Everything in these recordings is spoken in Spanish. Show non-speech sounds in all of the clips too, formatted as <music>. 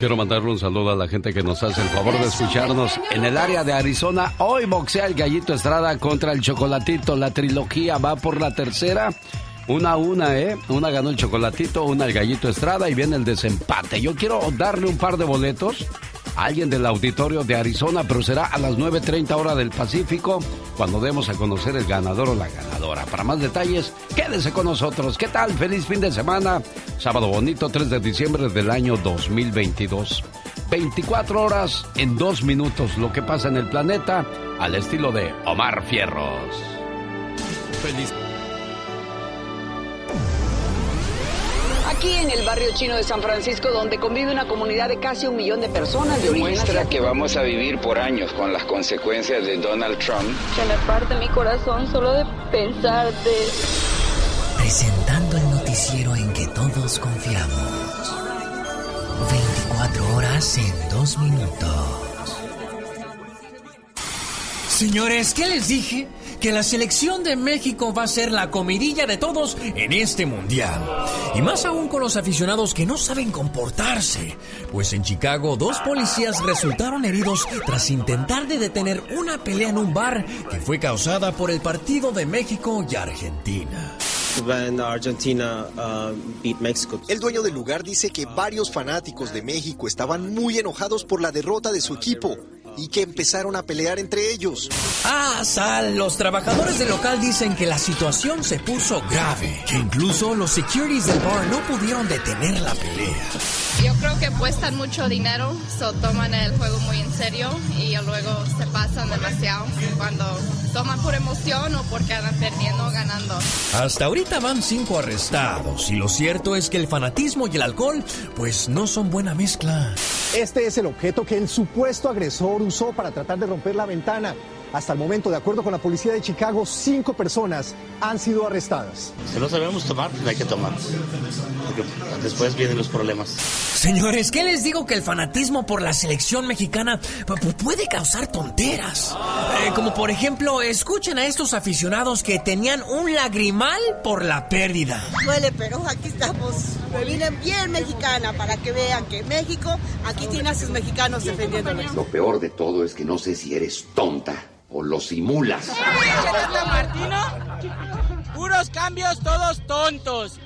Quiero mandarle un saludo a la gente que nos hace el favor de escucharnos en el área de Arizona. Hoy boxea el Gallito Estrada contra el Chocolatito. La trilogía va por la tercera. Una a una, ¿eh? Una ganó el Chocolatito, una el Gallito Estrada y viene el desempate. Yo quiero darle un par de boletos alguien del auditorio de Arizona, pero será a las 9.30 hora del Pacífico cuando demos a conocer el ganador o la ganadora. Para más detalles, quédese con nosotros. ¿Qué tal? Feliz fin de semana. Sábado bonito, 3 de diciembre del año 2022. 24 horas en 2 minutos. Lo que pasa en el planeta al estilo de Omar Fierros. Feliz Aquí en el barrio chino de San Francisco, donde convive una comunidad de casi un millón de personas de origen Muestra que vamos a vivir por años con las consecuencias de Donald Trump. Se me parte mi corazón solo de pensarte. Presentando el noticiero en que todos confiamos. 24 horas en 2 minutos. Señores, ¿qué les dije? Que la selección de México va a ser la comidilla de todos en este mundial. Y más aún con los aficionados que no saben comportarse. Pues en Chicago dos policías resultaron heridos tras intentar de detener una pelea en un bar que fue causada por el partido de México y Argentina. Argentina uh, El dueño del lugar dice que varios fanáticos de México estaban muy enojados por la derrota de su equipo y que empezaron a pelear entre ellos. Ah, Sal, los trabajadores del local dicen que la situación se puso grave, que incluso los securities del bar no pudieron detener la pelea. Yo creo que apuestan mucho dinero, so toman el juego muy en serio y luego se pasan demasiado cuando toman por emoción o porque andan perdiendo o ganando. Hasta ahorita van cinco arrestados y lo cierto es que el fanatismo y el alcohol pues no son buena mezcla. Este es el objeto que el supuesto agresor usó para tratar de romper la ventana. Hasta el momento, de acuerdo con la policía de Chicago, cinco personas han sido arrestadas. Si no sabemos tomar, pues hay que tomar. Porque después vienen los problemas. Señores, ¿qué les digo que el fanatismo por la selección mexicana puede causar tonteras? Eh, como por ejemplo, escuchen a estos aficionados que tenían un lagrimal por la pérdida. Duele, pero aquí estamos. Me vine bien mexicana para que vean que México aquí tiene a sus mexicanos defendiéndolos. Lo peor de todo es que no sé si eres tonta o lo simulas. Martino? Puros cambios todos tontos.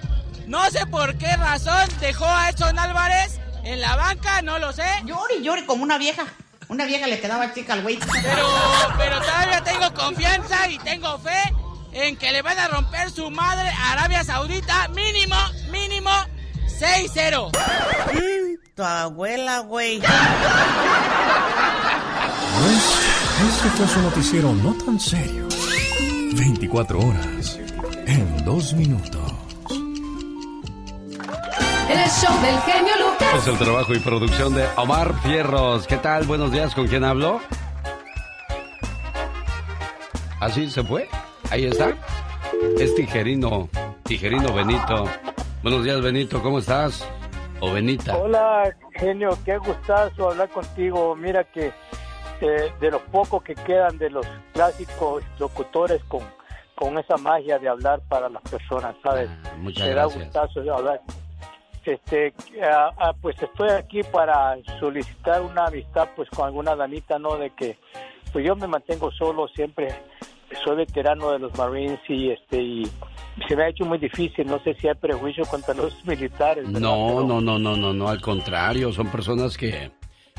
No sé por qué razón dejó a Edson Álvarez en la banca, no lo sé. Llore y llore como una vieja. Una vieja le quedaba chica al güey. Pero, pero todavía tengo confianza y tengo fe en que le van a romper su madre a Arabia Saudita mínimo, mínimo 6-0. tu abuela, güey. Este fue su noticiero no tan serio. 24 horas en 2 minutos. El show del genio Lucas. Es el trabajo y producción de Omar Fierros. ¿Qué tal? Buenos días. ¿Con quién hablo? ¿Así se fue? Ahí está. Es Tijerino. Tijerino Benito. Buenos días, Benito. ¿Cómo estás? O Benita. Hola, genio. Qué gustazo hablar contigo. Mira que eh, de los pocos que quedan de los clásicos locutores con, con esa magia de hablar para las personas, ¿sabes? Ah, muchas gracias. da gustazo hablar. Este, ah, ah, pues estoy aquí para solicitar una amistad pues con alguna damita, ¿no? De que pues yo me mantengo solo siempre, soy veterano de los Marines y este y se me ha hecho muy difícil, no sé si hay prejuicio contra los militares. ¿verdad? No, Pero- no, no, no, no, no, al contrario, son personas que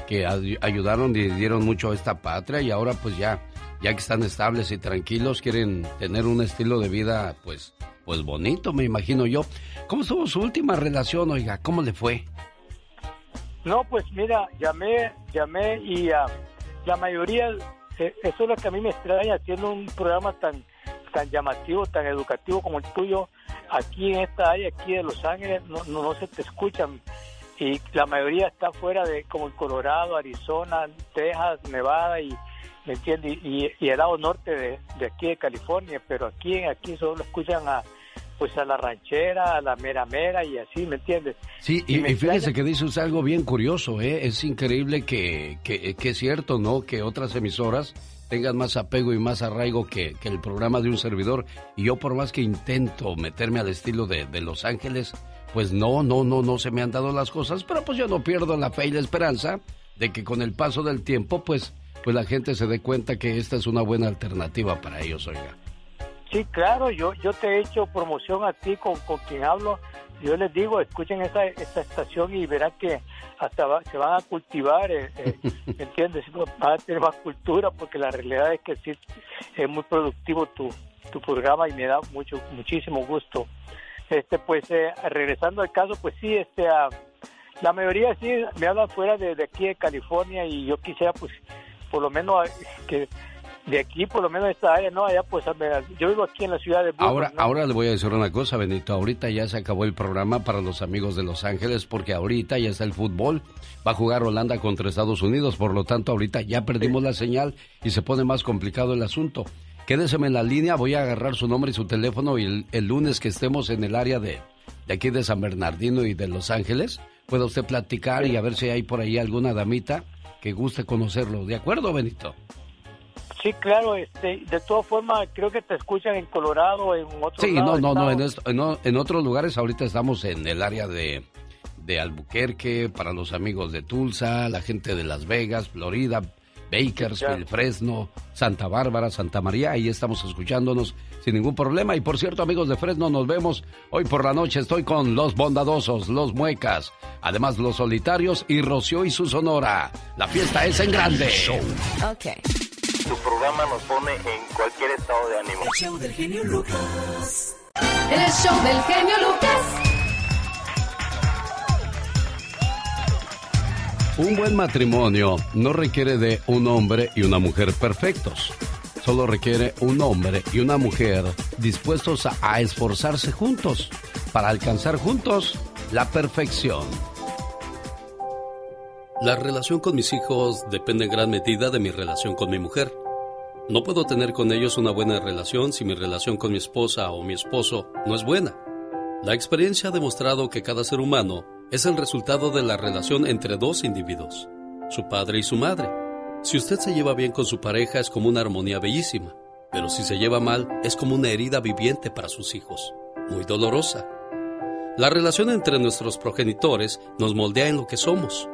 que ayudaron y dieron mucho a esta patria y ahora pues ya, ya que están estables y tranquilos, quieren tener un estilo de vida pues, pues bonito, me imagino yo. ¿Cómo estuvo su última relación, oiga? ¿Cómo le fue? No, pues mira, llamé, llamé y uh, la mayoría, eh, eso es lo que a mí me extraña, haciendo un programa tan, tan llamativo, tan educativo como el tuyo, aquí en esta área, aquí de Los Ángeles, no, no, se te escuchan. Y la mayoría está fuera de, como en Colorado, Arizona, Texas, Nevada y, ¿me entiendes? Y, y, el lado norte de, de, aquí de California, pero aquí, aquí solo escuchan a, pues a la ranchera, a la mera mera y así, ¿me entiendes? Sí, y, fíjese que dice usted algo bien curioso, ¿eh? Es increíble que, que, que, es cierto, ¿no? Que otras emisoras tengan más apego y más arraigo que, que, el programa de un servidor. Y yo por más que intento meterme al estilo de, de Los Ángeles, pues no, no, no, no se me han dado las cosas, pero pues yo no pierdo la fe y la esperanza de que con el paso del tiempo, pues, pues la gente se dé cuenta que esta es una buena alternativa para ellos, oiga. Sí, claro, yo, yo te he hecho promoción a ti con, con quien hablo. Yo les digo, escuchen esta, esta estación y verán que hasta se van a cultivar, eh, eh <laughs> ¿entiendes? Van a tener más cultura porque la realidad es que sí, es muy productivo tu, tu programa y me da mucho muchísimo gusto. Este, pues, eh, regresando al caso, pues sí, este, uh, la mayoría sí me hablan fuera de, de aquí de California y yo quisiera, pues, por lo menos que de aquí, por lo menos esta área, no, allá pues yo vivo aquí en la ciudad de Ahora, ahora le voy a decir una cosa, Benito, ahorita ya se acabó el programa para los amigos de Los Ángeles porque ahorita ya está el fútbol, va a jugar Holanda contra Estados Unidos, por lo tanto ahorita ya perdimos la señal y se pone más complicado el asunto. Quédeseme en la línea, voy a agarrar su nombre y su teléfono y el, lunes que estemos en el área de, de aquí de San Bernardino y de Los Ángeles, pueda usted platicar y a ver si hay por ahí alguna damita que guste conocerlo. ¿De acuerdo, Benito? Sí, claro, este, de todas formas, creo que te escuchan en Colorado, en otros Sí, no, no, no, en, en, otros lugares ahorita estamos en el área de, de Albuquerque, para los amigos de Tulsa, la gente de Las Vegas, Florida, Bakersfield, Fresno, Santa Bárbara, Santa María, ahí estamos escuchándonos sin ningún problema. Y por cierto, amigos de Fresno, nos vemos hoy por la noche. Estoy con los bondadosos, los muecas, además los solitarios y Rocío y su sonora. La fiesta es en grande. Ok. Tu programa nos pone en cualquier estado de ánimo. El show del genio Lucas. El show del genio Lucas. Un buen matrimonio no requiere de un hombre y una mujer perfectos. Solo requiere un hombre y una mujer dispuestos a, esforzarse juntos para alcanzar juntos la perfección. La relación con mis hijos depende en gran medida de mi relación con mi mujer. No puedo tener con ellos una buena relación si mi relación con mi esposa o mi esposo no es buena. La experiencia ha demostrado que cada ser humano es el resultado de la relación entre dos individuos, su padre y su madre. Si usted se lleva bien con su pareja es como una armonía bellísima, pero si se lleva mal es como una herida viviente para sus hijos, muy dolorosa. La relación entre nuestros progenitores nos moldea en lo que somos.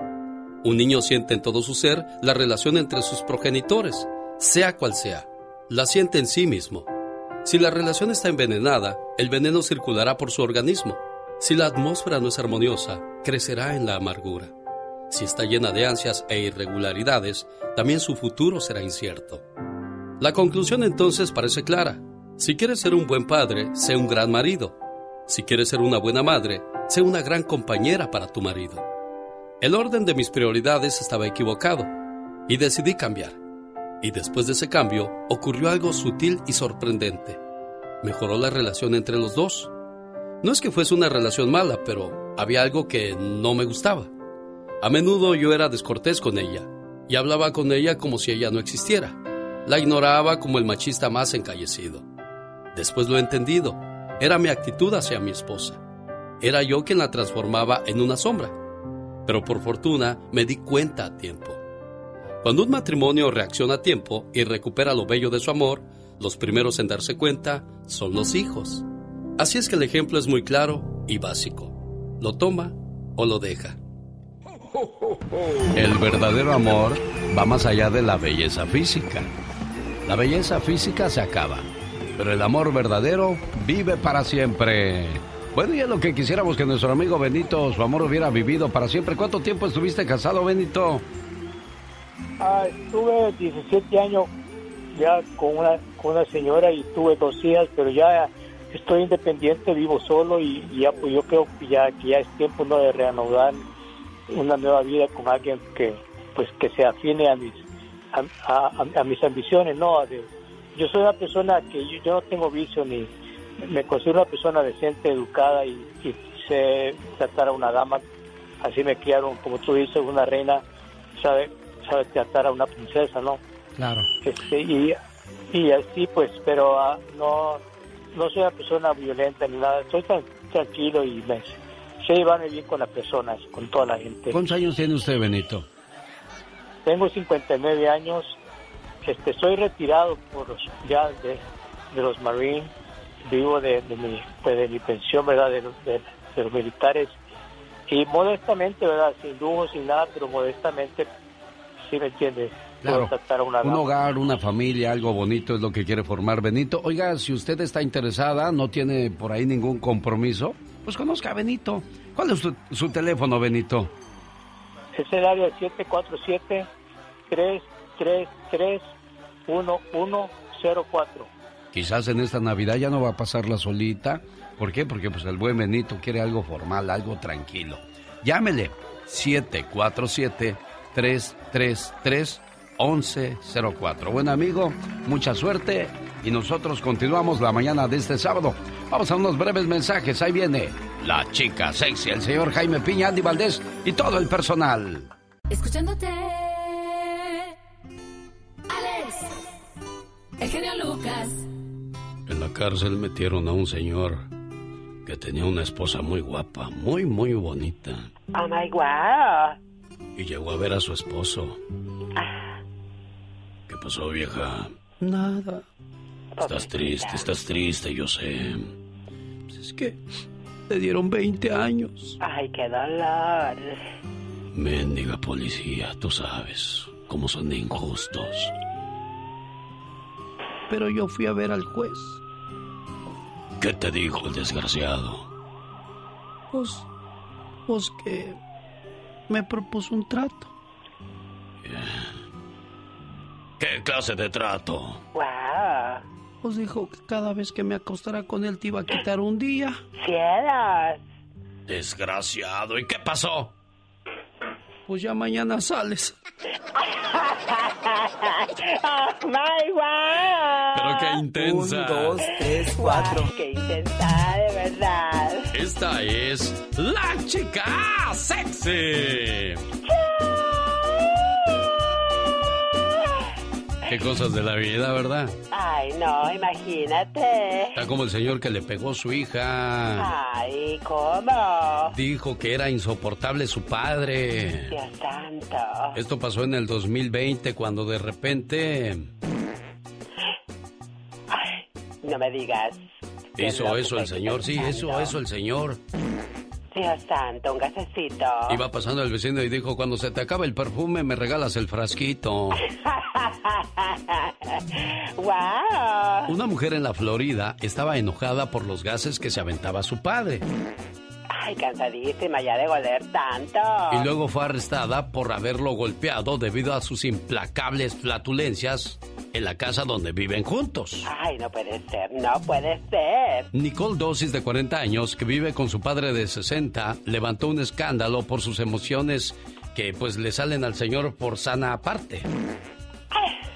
Un niño siente en todo su ser la relación entre sus progenitores, sea cual sea. La siente en sí mismo. Si la relación está envenenada, el veneno circulará por su organismo. Si la atmósfera no es armoniosa, crecerá en la amargura. Si está llena de ansias e irregularidades, también su futuro será incierto. La conclusión entonces parece clara. Si quieres ser un buen padre, sé un gran marido. Si quieres ser una buena madre, sé una gran compañera para tu marido. El orden de mis prioridades estaba equivocado y decidí cambiar. Y después de ese cambio ocurrió algo sutil y sorprendente. Mejoró la relación entre los dos. No es que fuese una relación mala, pero había algo que no me gustaba. A menudo yo era descortés con ella y hablaba con ella como si ella no existiera. La ignoraba como el machista más encallecido. Después lo he entendido. Era mi actitud hacia mi esposa. Era yo quien la transformaba en una sombra pero por fortuna me di cuenta a tiempo. Cuando un matrimonio reacciona a tiempo y recupera lo bello de su amor, los primeros en darse cuenta son los hijos. Así es que el ejemplo es muy claro y básico. Lo toma o lo deja. El verdadero amor va más allá de la belleza física. La belleza física se acaba, pero el amor verdadero vive para siempre. Bueno, y es lo que quisiéramos que nuestro amigo Benito, su amor hubiera vivido para siempre. ¿Cuánto tiempo estuviste casado, Benito? Ah, estuve 17 años ya con una, señora y tuve dos hijas, pero ya estoy independiente, vivo solo y, ya pues yo creo que ya, que ya es tiempo no de reanudar una nueva vida con alguien que pues que se afine a mis a, mis ambiciones, no yo soy una persona que yo, no tengo vicio ni me considero una persona decente, educada y, sé tratar a una dama, así me criaron, como tú dices, una reina, sabe, sabe tratar a una princesa, ¿no? Claro. Este, y, y así pues, pero ah, no, no soy una persona violenta ni nada, estoy tan tranquilo y me sé llevarme bien con las personas, con toda la gente. ¿Cuántos años tiene usted, Benito? Tengo 59 años, este, soy retirado por ya de, los Marines, vivo de, mi, pues, de mi pensión, ¿verdad? De, de, los militares y modestamente, ¿verdad? Sin lujo, sin nada, pero modestamente, ¿sí me entiendes? Claro, un hogar, una familia, algo bonito es lo que quiere formar Benito. Oiga, si usted está interesada, no tiene por ahí ningún compromiso, pues conozca a Benito. ¿Cuál es su, teléfono, Benito? Es el área 747-333-1104. Quizás en esta Navidad ya no va a pasar la solita. ¿Por qué? Porque pues el buen Benito quiere algo formal, algo tranquilo. Llámele 747 333 1104. Buen amigo, mucha suerte y nosotros continuamos la mañana de este sábado. Vamos a unos breves mensajes. Ahí viene la chica sexy, el señor Jaime Piña, Andy Valdés y todo el personal. Escuchándote. Alex. El genio Lucas. En la cárcel metieron a un señor que tenía una esposa muy guapa, muy, muy bonita. Oh my God. Y llegó a ver a su esposo. Pasó, vieja? Nada. Estás triste, estás triste, yo sé. Pues es que te dieron 20 años. Ay, qué dolor. Mendiga policía, tú sabes cómo son injustos. Pero yo fui a ver al juez. ¿Qué te dijo el desgraciado? Pues, pues que me propuso un trato. ¿Qué clase de trato? Wow. Pues dijo que cada vez que me acostara con él te iba a quitar un día. ¡Cielos! Desgraciado. ¿Y qué pasó? Pues ya mañana sales. oh, my wow. Pero qué intensa. Un, dos, tres, cuatro. qué intensa, de verdad. Esta es la chica sexy. Qué cosas de la vida, ¿verdad? Ay, no, imagínate. Está como el señor que le pegó a su hija. Ay, ¿cómo? Dijo que era insoportable su padre. Dios santo. Esto pasó en el 2020 cuando de repente... Ay, no me digas. Hizo eso el señor, sí, eso, eso el señor. Dios santo, un gasecito. Iba pasando el vecino y dijo, cuando se te acabe el perfume, me regalas el frasquito. <laughs> wow. Una mujer en la Florida estaba enojada por los gases que se aventaba su padre. Ay, cansadísima ya de goler tanto. Y luego fue arrestada por haberlo golpeado debido a sus implacables flatulencias en la casa donde viven juntos. Ay, no puede ser, no puede ser. Nicole Dosis, de 40 años, que vive con su padre de 60, levantó un escándalo por sus emociones que pues le salen al señor por sana aparte.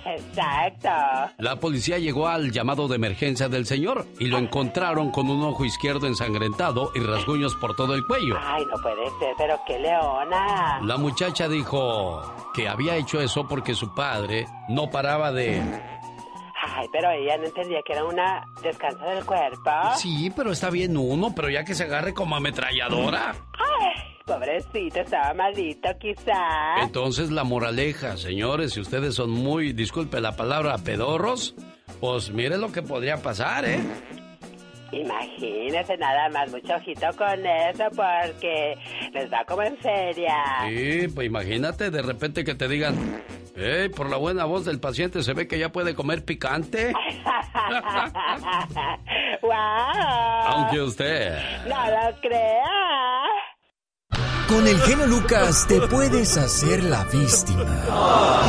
Exacto. La policía llegó al llamado de emergencia del señor y lo encontraron con un ojo izquierdo ensangrentado y rasguños por todo el cuello. Ay, no puede ser, pero qué leona. La muchacha dijo que había hecho eso porque su padre no paraba de... Ay, pero ella no entendía que era una descanso del cuerpo. Sí, pero está bien uno, pero ya que se agarre como ametralladora. Ay. Pobrecito, estaba malito quizá. Entonces la moraleja, señores, si ustedes son muy, disculpe la palabra, pedorros, pues mire lo que podría pasar, ¿eh? Imagínese nada más, mucho ojito con eso porque les va como en feria. Sí, pues imagínate de repente que te digan, hey, por la buena voz del paciente se ve que ya puede comer picante. <laughs> ¡Wow! Aunque usted... No lo crea. Con el genio Lucas te puedes hacer la víctima.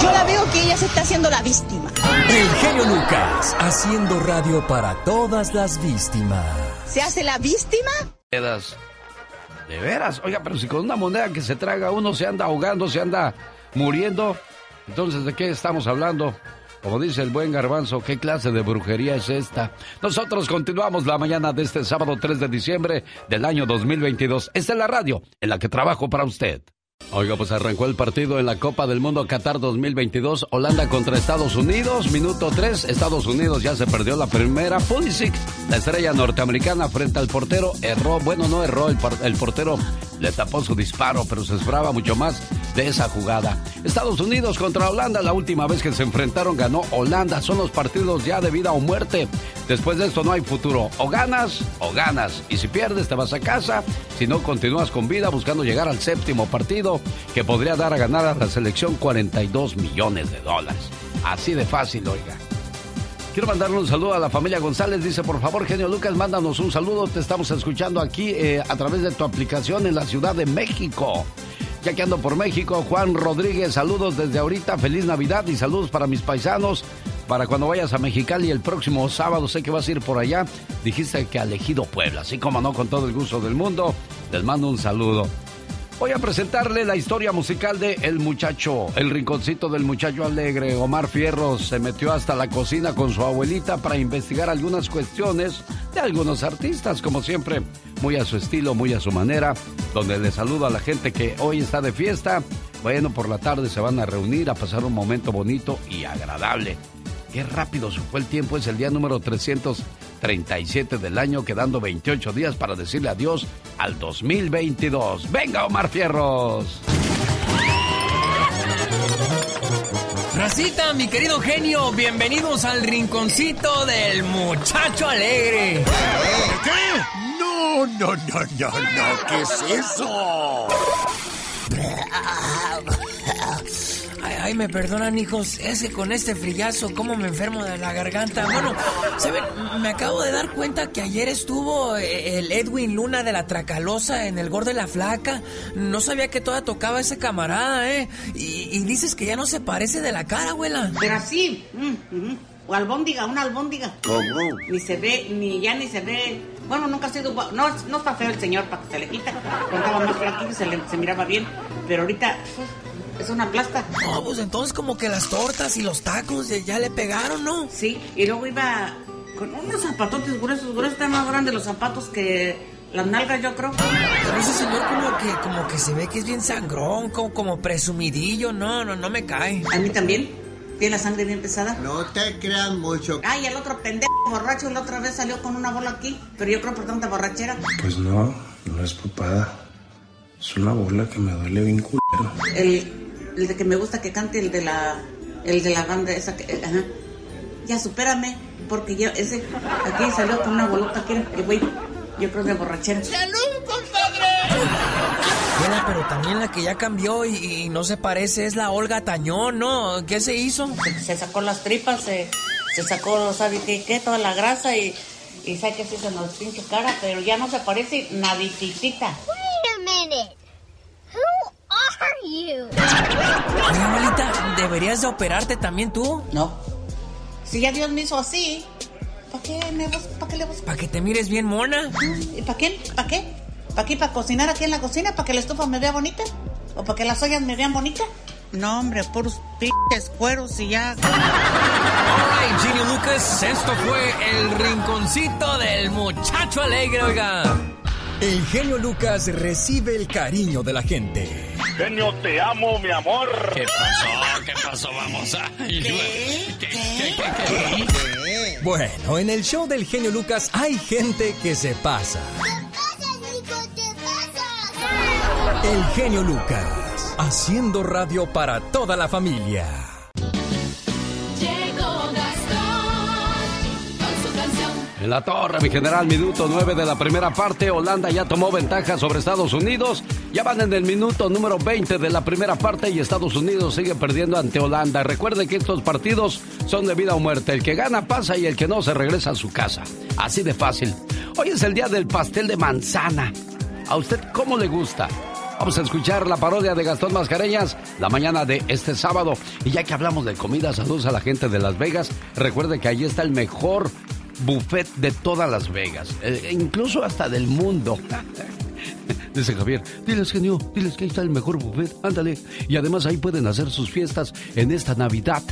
Yo la veo ya se está haciendo la víctima. El genio Lucas, haciendo radio para todas las víctimas. ¿Se hace la víctima? De veras, oiga, pero si con una moneda que se traga uno se anda ahogando, se anda muriendo, entonces ¿de qué estamos hablando? Como dice el buen garbanzo, ¿qué clase de brujería es esta? Nosotros continuamos la mañana de este sábado 3 de diciembre del año 2022. Esta es la radio en la que trabajo para usted. Oiga, pues arrancó el partido en la Copa del Mundo Qatar 2022, Holanda contra Estados Unidos, minuto 3, Estados Unidos ya se perdió la primera, Pulisic, la estrella norteamericana frente al portero, erró, bueno, no erró, el, el portero le tapó su disparo, pero se esperaba mucho más de esa jugada. Estados Unidos contra Holanda, la última vez que se enfrentaron ganó Holanda, son los partidos ya de vida o muerte. Después de esto no hay futuro, o ganas o ganas, y si pierdes te vas a casa, si no continúas con vida buscando llegar al séptimo partido que podría dar a ganar a la selección 42 millones de dólares. Así de fácil, oiga. Quiero mandarle un saludo a la familia González. Dice, por favor, genio Lucas, mándanos un saludo. Te estamos escuchando aquí eh, a través de tu aplicación en la Ciudad de México. Ya que ando por México, Juan Rodríguez, saludos desde ahorita. Feliz Navidad y saludos para mis paisanos. Para cuando vayas a Mexicali el próximo sábado, sé que vas a ir por allá. Dijiste que a Elegido Puebla. Así como no, con todo el gusto del mundo, les mando un saludo. Voy a presentarle la historia musical de El Muchacho, el rinconcito del muchacho alegre. Omar Fierros se metió hasta la cocina con su abuelita para investigar algunas cuestiones de algunos artistas, como siempre, muy a su estilo, muy a su manera, donde le saludo a la gente que hoy está de fiesta. Bueno, por la tarde se van a reunir a pasar un momento bonito y agradable. Qué rápido se fue el tiempo, es el día número 337 del año, quedando 28 días para decirle adiós al 2022. ¡Venga, Omar Fierros! Racita, mi querido genio, bienvenidos al rinconcito del muchacho alegre. ¿Qué? No, no, no, no, no, ¿qué es eso? Ay, me perdonan, hijos. Ese con este frillazo, cómo me enfermo de la garganta. Bueno, ¿saben? Me acabo de dar cuenta que ayer estuvo eh, el Edwin Luna de la Tracalosa en el Gordo de la Flaca. No sabía que toda tocaba ese camarada, ¿eh? Y, y dices que ya no se parece de la cara, abuela. Pero así, mm, mm, o albóndiga, una albóndiga. ¿Cómo? Ni se ve, ni ya ni se ve. Bueno, nunca ha sido guapo. No, no está feo el señor para que se le quita. Cuando estaba más flaquito se, le, se miraba bien. Pero ahorita pues, es una plasta. No, pues entonces como que las tortas y los tacos ya- le pegaron, ¿no? Sí, y luego iba con unos zapatotes gruesos, gruesos, están más grandes los zapatos que las nalgas, yo creo. Pero ese señor como que, como que se ve que es bien sangrón, como, como presumidillo. No, no, no me cae. A mí también. Tiene la sangre bien pesada. No te creas mucho. Ay, el otro pendejo borracho la otra vez salió con una bola aquí, pero yo creo por tanta borrachera. Pues no, no es papada. Es una bola que me duele bien culero. El, el de que me gusta que cante, el de la, el de la banda esa que, eh, ajá. Ya supérame, porque yo, ese, aquí salió con una bolota aquí, el güey, yo creo de borrachera. ¡Salud, compadre! Abuela, pero también la que ya cambió y, y no se parece es la Olga Tañón, ¿no? ¿Qué se hizo? Se sacó las tripas, se, se sacó, ¿sabe qué? qué? Toda la grasa y, y sabe que se hizo en los pinche cara, pero ya no se parece nadititita. Wait a minute. Who are you? Oye, abuelita, ¿deberías de operarte también tú? No. Si ya Dios me hizo así, ¿para qué, me bus- ¿para qué le busco? ¿Para que te mires bien mona? ¿Y para qué? ¿Para qué? ¿Para qué? ¿Para cocinar aquí en la cocina? ¿Para que la estufa me vea bonita? ¿O para que las ollas me vean bonitas? No, hombre, puros pinches cueros y ya. Alright, Ginny Lucas, esto fue el rinconcito del muchacho alegre, oiga. El genio Lucas recibe el cariño de la gente. Genio, te amo, mi amor. ¿Qué pasó? ¿Qué pasó? Vamos a... Bueno, en el show del genio Lucas hay gente que se pasa. El genio Lucas, haciendo radio para toda la familia. La torre, mi general, minuto 9 de la primera parte. Holanda ya tomó ventaja sobre Estados Unidos. Ya van en el minuto número 20 de la primera parte y Estados Unidos sigue perdiendo ante Holanda. Recuerde que estos partidos son de vida o muerte. El que gana pasa y el que no se regresa a su casa. Así de fácil. Hoy es el día del pastel de manzana. ¿A usted cómo le gusta? Vamos a escuchar la parodia de Gastón Mascareñas la mañana de este sábado. Y ya que hablamos de comida, saludos a la gente de Las Vegas. Recuerde que allí está el mejor buffet de todas Las Vegas, eh, incluso hasta del mundo. <laughs> Dice Javier, diles genio, diles que ahí está el mejor buffet, ándale. Y además ahí pueden hacer sus fiestas en esta Navidad.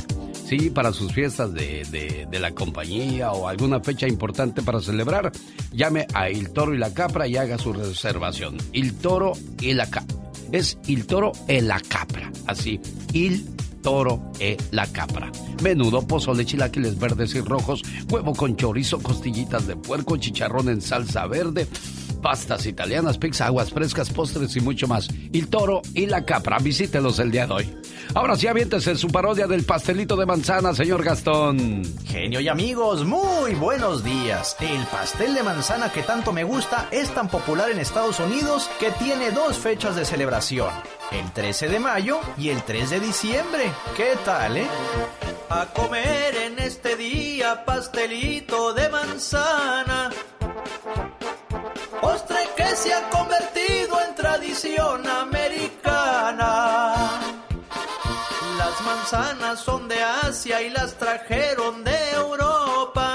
Sí, para sus fiestas de, de, la compañía o alguna fecha importante para celebrar, llame a Il Toro y la Capra y haga su reservación. Il Toro y la Capra. Es Il Toro y la Capra. Así, Il Toro e la Capra. Menudo, pozole, chilaquiles verdes y rojos, huevo con chorizo, costillitas de puerco, chicharrón en salsa verde pastas italianas, pizza, aguas frescas, postres y mucho más. El toro y la capra, visítelos el día de hoy. Ahora sí, aviéntese su parodia del pastelito de manzana, señor Gastón. Genio y amigos, muy buenos días. El pastel de manzana que tanto me gusta es tan popular en Estados Unidos que tiene dos fechas de celebración. El 13 de mayo y el 3 de diciembre. ¿Qué tal, eh? A comer en este día pastelito de manzana postre que se ha convertido en tradición americana. Las manzanas son de Asia y las trajeron de Europa.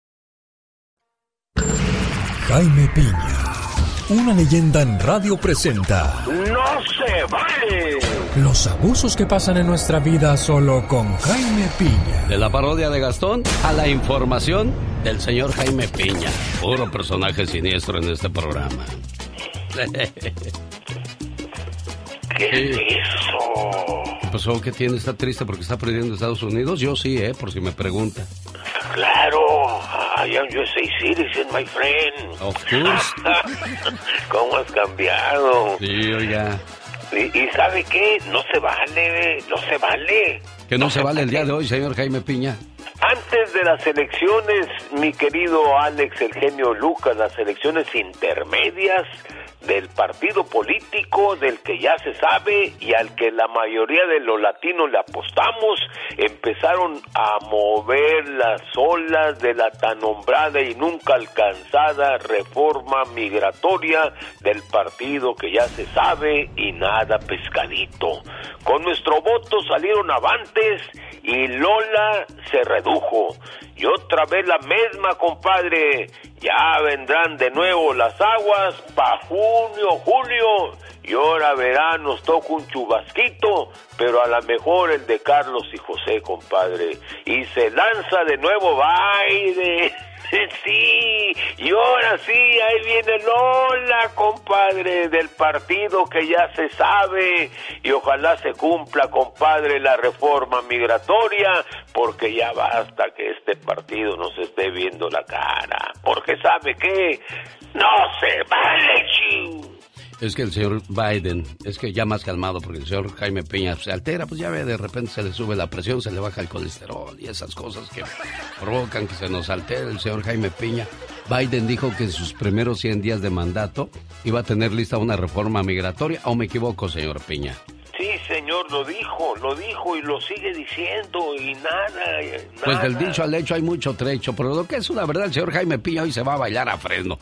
Jaime Piña, una leyenda en radio presenta ¡No se vale! los abusos que pasan en nuestra vida solo con Jaime Piña. De la parodia de Gastón a la información del señor Jaime Piña. Puro personaje siniestro en este programa. <laughs> ¿Qué es eso? ¿Qué pasó? ¿Qué tiene? ¿Está triste porque está perdiendo Estados Unidos? Yo sí, ¿eh? Por si me pregunta. Claro, I am USA citizen, my friend. Of course. <laughs> ¿Cómo has cambiado? Sí, oiga. ¿Y, y sabe qué? No se vale, no se vale. Que no se vale el día de hoy, señor Jaime Piña. Antes de las elecciones, mi querido Alex, el genio Lucas, las elecciones intermedias del partido político del que ya se sabe y al que la mayoría de los latinos le apostamos, empezaron a mover las olas de la tan nombrada y nunca alcanzada reforma migratoria del partido que ya se sabe y nada pescadito. Con nuestro voto salieron avantes y Lola se redujo. Y otra vez la misma, compadre. Ya vendrán de nuevo las aguas para junio, julio. Y ahora verán, nos toca un chubasquito, pero a lo mejor el de Carlos y José, compadre. Y se lanza de nuevo baile. Sí, y ahora sí, ahí viene Lola, compadre, del partido que ya se sabe, y ojalá se cumpla, compadre, la reforma migratoria, porque ya basta que este partido nos esté viendo la cara, porque sabe que no se vale, chiu. Es que el señor Biden, es que ya más calmado, porque el señor Jaime Peña se altera, pues ya ve, de repente se le sube la presión, se le baja el colesterol y esas cosas que provocan que se nos altere el señor Jaime Peña. Biden dijo que en sus primeros 100 días de mandato iba a tener lista una reforma migratoria, ¿o me equivoco, señor Peña? Sí, señor, lo dijo, lo dijo y lo sigue diciendo y nada, nada. Pues del dicho al hecho hay mucho trecho, pero lo que es una verdad, el señor Jaime Peña hoy se va a bailar a Fresno.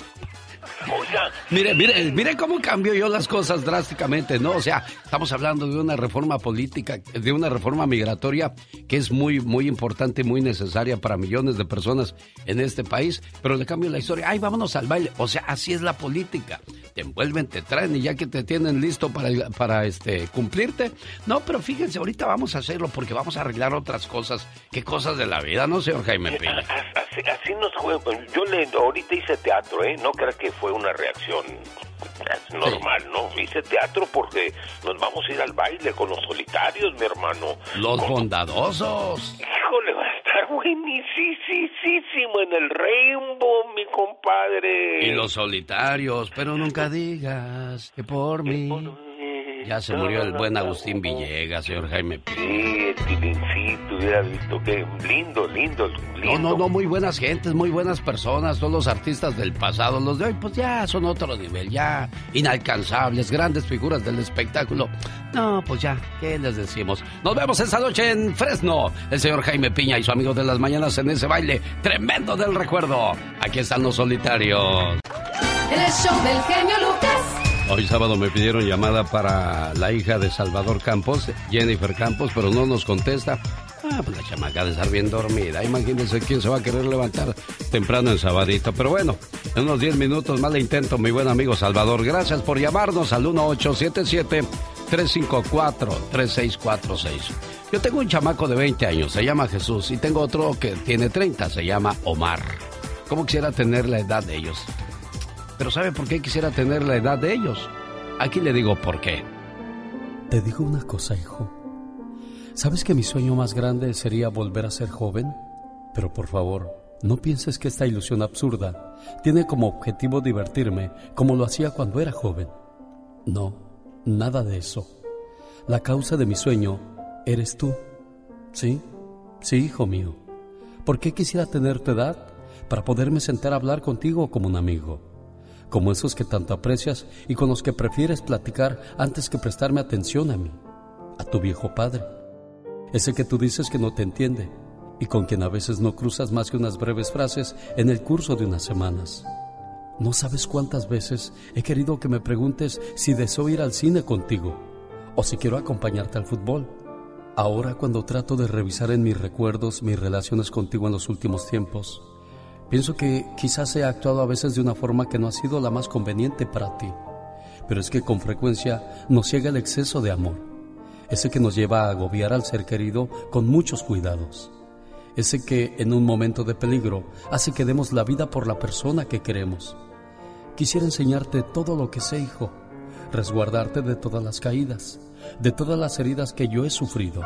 Mire, mire, mire cómo cambió yo las cosas drásticamente, ¿no? O sea, estamos hablando de una reforma política, de una reforma migratoria que es muy, muy importante y muy necesaria para millones de personas en este país, pero le cambio la historia. Ay, vámonos al baile. O sea, así es la política. Te envuelven, te traen y ya que te tienen listo para, para este, cumplirte. No, pero fíjense, ahorita vamos a hacerlo porque vamos a arreglar otras cosas. ¿Qué cosas de la vida, no, señor Jaime Peña? <laughs> Así, así nos. Yo le, ahorita hice teatro, ¿eh? No creas que fue una reacción normal, ¿no? Hice teatro porque nos vamos a ir al baile con los solitarios, mi hermano. Los Con- bondadosos. Híjole, va a estar buenísimo en el Rainbow, mi compadre. Y los solitarios, pero nunca digas que por mí. Ya se murió el buen Agustín Villegas, señor Jaime Peña. Sí, el Pilincito, hubiera visto que lindo, lindo, lindo. No, no, no, muy buenas gentes, muy buenas personas, todos los artistas del pasado, los de hoy, pues ya son otro nivel, ya inalcanzables, grandes figuras del espectáculo. No, pues ya, ¿qué les decimos? Nos vemos esta noche en Fresno, el señor Jaime Piña y su amigo de las mañanas en ese baile tremendo del recuerdo. Aquí están los solitarios. El show del genio Lucas. Hoy sábado me pidieron llamada para la hija de Salvador Campos, Jennifer Campos, pero no nos contesta. Ah, pues la chamaca de estar bien dormida. Imagínense quién se va a querer levantar temprano en sabadito. Pero bueno, en unos 10 minutos más le intento, mi buen amigo Salvador. Gracias por llamarnos al 1877-354-3646. Yo tengo un chamaco de 20 años, se llama Jesús, y tengo otro que tiene 30, se llama Omar. ¿Cómo quisiera tener la edad de ellos? Pero ¿sabe por qué quisiera tener la edad de ellos? Aquí le digo por qué. Te digo una cosa, hijo. ¿Sabes que mi sueño más grande sería volver a ser joven? Pero por favor, no pienses que esta ilusión absurda tiene como objetivo divertirme como lo hacía cuando era joven. No, nada de eso. La causa de mi sueño eres tú. Sí, sí, hijo mío. ¿Por qué quisiera tener tu edad? Para poderme sentar a hablar contigo como un amigo como esos que tanto aprecias y con los que prefieres platicar antes que prestarme atención a mí, a tu viejo padre, ese que tú dices que no te entiende y con quien a veces no cruzas más que unas breves frases en el curso de unas semanas. No sabes cuántas veces he querido que me preguntes si deseo ir al cine contigo o si quiero acompañarte al fútbol. Ahora cuando trato de revisar en mis recuerdos mis relaciones contigo en los últimos tiempos, Pienso que quizás he actuado a veces de una forma que no ha sido la más conveniente para ti, pero es que con frecuencia nos ciega el exceso de amor, ese que nos lleva a agobiar al ser querido con muchos cuidados, ese que en un momento de peligro hace que demos la vida por la persona que queremos. Quisiera enseñarte todo lo que sé, hijo, resguardarte de todas las caídas, de todas las heridas que yo he sufrido,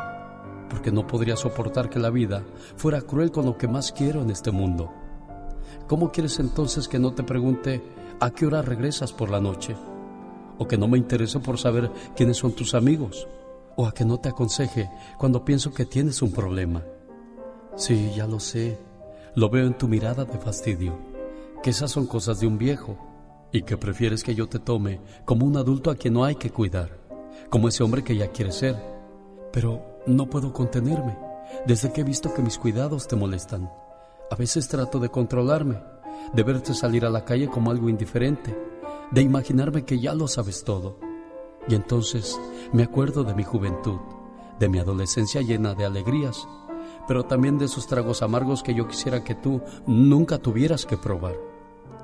porque no podría soportar que la vida fuera cruel con lo que más quiero en este mundo. ¿Cómo quieres entonces que no te pregunte a qué hora regresas por la noche? ¿O que no me interese por saber quiénes son tus amigos? ¿O a que no te aconseje cuando pienso que tienes un problema? Sí, ya lo sé. Lo veo en tu mirada de fastidio. Que esas son cosas de un viejo. Y que prefieres que yo te tome como un adulto a quien no hay que cuidar. Como ese hombre que ya quiere ser. Pero no puedo contenerme. Desde que he visto que mis cuidados te molestan. A veces trato de controlarme, de verte salir a la calle como algo indiferente, de imaginarme que ya lo sabes todo. Y entonces me acuerdo de mi juventud, de mi adolescencia llena de alegrías, pero también de esos tragos amargos que yo quisiera que tú nunca tuvieras que probar.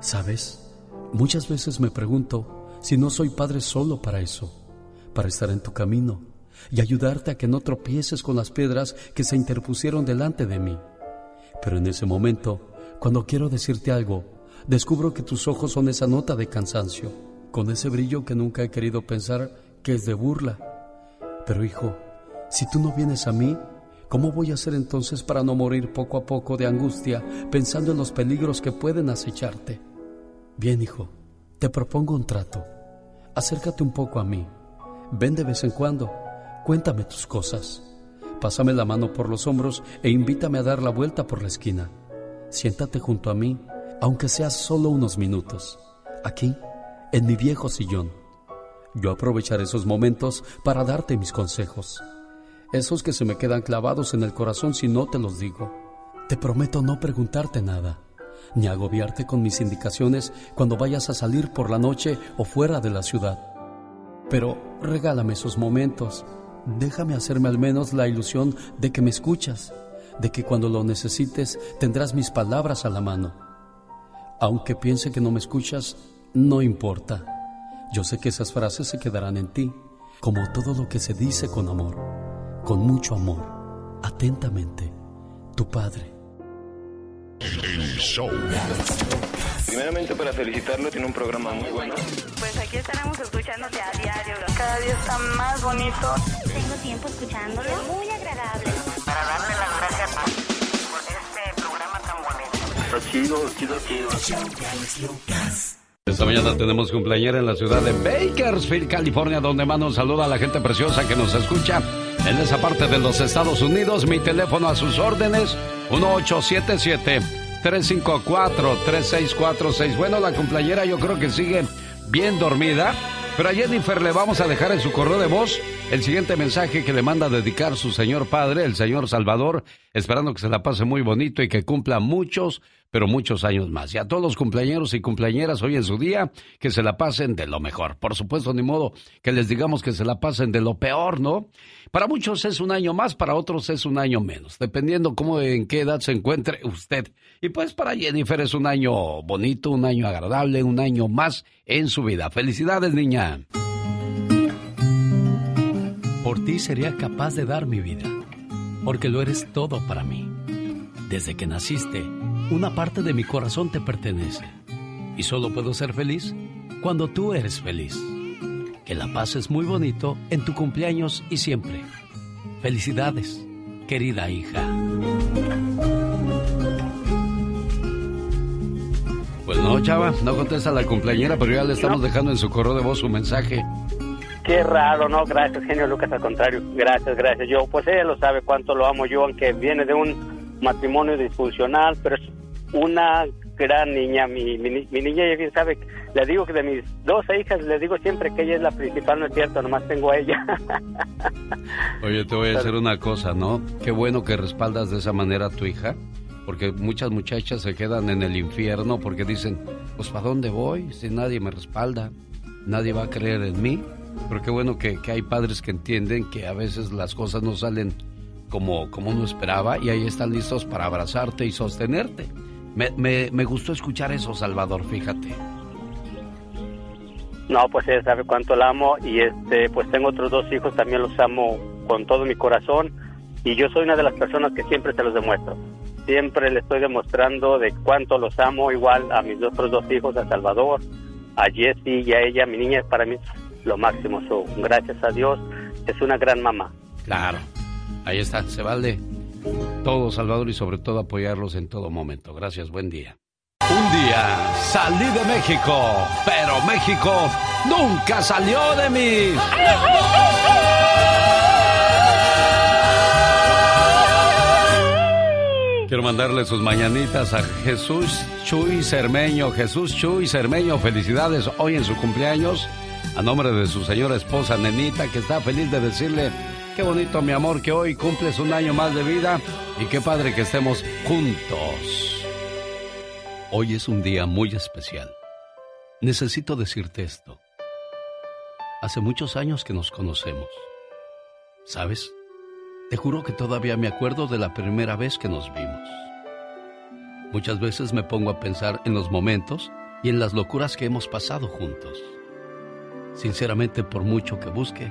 ¿Sabes? Muchas veces me pregunto si no soy padre solo para eso, para estar en tu camino y ayudarte a que no tropieces con las piedras que se interpusieron delante de mí. Pero en ese momento, cuando quiero decirte algo, descubro que tus ojos son esa nota de cansancio, con ese brillo que nunca he querido pensar que es de burla. Pero hijo, si tú no vienes a mí, ¿cómo voy a hacer entonces para no morir poco a poco de angustia pensando en los peligros que pueden acecharte? Bien, hijo, te propongo un trato. Acércate un poco a mí. Ven de vez en cuando. Cuéntame tus cosas. Pásame la mano por los hombros e invítame a dar la vuelta por la esquina. Siéntate junto a mí, aunque sea solo unos minutos. Aquí, en mi viejo sillón. Yo aprovecharé esos momentos para darte mis consejos. Esos que se me quedan clavados en el corazón si no te los digo. Te prometo no preguntarte nada, ni agobiarte con mis indicaciones cuando vayas a salir por la noche o fuera de la ciudad. Pero regálame esos momentos. Déjame hacerme al menos la ilusión de que me escuchas, de que cuando lo necesites tendrás mis palabras a la mano. Aunque piense que no me escuchas, no importa. Yo sé que esas frases se quedarán en ti, como todo lo que se dice con amor, con mucho amor. Atentamente, tu padre. El show. Primeramente para felicitarlo, tiene un programa muy bueno. Pues aquí estaremos escuchándote a. Cada día está más bonito. Tengo tiempo escuchándolo. Muy agradable. Para darle las gracias por este programa tan bonito. Está chido, chido, chido. Esta mañana tenemos cumpleañera en la ciudad de Bakersfield, California, donde mando un saludo a la gente preciosa que nos escucha en esa parte de los Estados Unidos. Mi teléfono a sus órdenes, 1877-354-3646. Bueno, la cumpleañera yo creo que sigue bien dormida, pero a Jennifer le vamos a dejar en su correo de voz el siguiente mensaje que le manda a dedicar su señor padre, el señor Salvador, esperando que se la pase muy bonito y que cumpla muchos, pero muchos años más. Y a todos los cumpleañeros y cumpleañeras hoy en su día, que se la pasen de lo mejor. Por supuesto, ni modo que les digamos que se la pasen de lo peor, ¿no? Para muchos es un año más, para otros es un año menos, dependiendo cómo, en qué edad se encuentre usted. Y pues para Jennifer es un año bonito, un año agradable, un año más en su vida. Felicidades, niña. Por ti sería capaz de dar mi vida, porque lo eres todo para mí. Desde que naciste, una parte de mi corazón te pertenece. Y solo puedo ser feliz cuando tú eres feliz. Que la pases muy bonito en tu cumpleaños y siempre. Felicidades, querida hija. Pues no, chava, no contesta la cumpleañera, pero ya le estamos dejando en su correo de voz su mensaje. Qué raro, ¿no? Gracias, genio Lucas, al contrario. Gracias, gracias. Yo, pues ella lo sabe cuánto lo amo yo, aunque viene de un matrimonio disfuncional, pero es una gran niña. Mi, mi, niña, ella bien sabe, le digo que de mis dos hijas, le digo siempre que ella es la principal, no es cierto, nomás tengo a ella. <laughs> Oye, te voy a decir una cosa, ¿no? Qué bueno que respaldas de esa manera a tu hija, porque muchas muchachas se quedan en el infierno porque dicen, pues ¿para dónde voy si nadie me respalda? Nadie va a creer en mí. Pero qué bueno que, que hay padres que entienden que a veces las cosas no salen como, como uno esperaba y ahí están listos para abrazarte y sostenerte. Me, me, me gustó escuchar eso, Salvador, fíjate. No, pues ella sabe cuánto la amo y este, pues tengo otros dos hijos, también los amo con todo mi corazón y yo soy una de las personas que siempre se los demuestro. Siempre le estoy demostrando de cuánto los amo, igual a mis otros dos hijos, a Salvador, a Jessie y a ella, mi niña, para mí es lo máximo. So, gracias a Dios, es una gran mamá. Claro, ahí está, se vale todo, Salvador, y sobre todo apoyarlos en todo momento. Gracias, buen día. Un día salí de México, pero México nunca salió de mí. Quiero mandarle sus mañanitas a Jesús Chuy Cermeño. Jesús Chuy Cermeño, felicidades hoy en su cumpleaños. A nombre de su señora esposa Nenita, que está feliz de decirle, qué bonito mi amor, que hoy cumples un año más de vida y qué padre que estemos juntos. Hoy es un día muy especial. Necesito decirte esto. Hace muchos años que nos conocemos. ¿Sabes? Te juro que todavía me acuerdo de la primera vez que nos vimos. Muchas veces me pongo a pensar en los momentos y en las locuras que hemos pasado juntos. Sinceramente, por mucho que busque,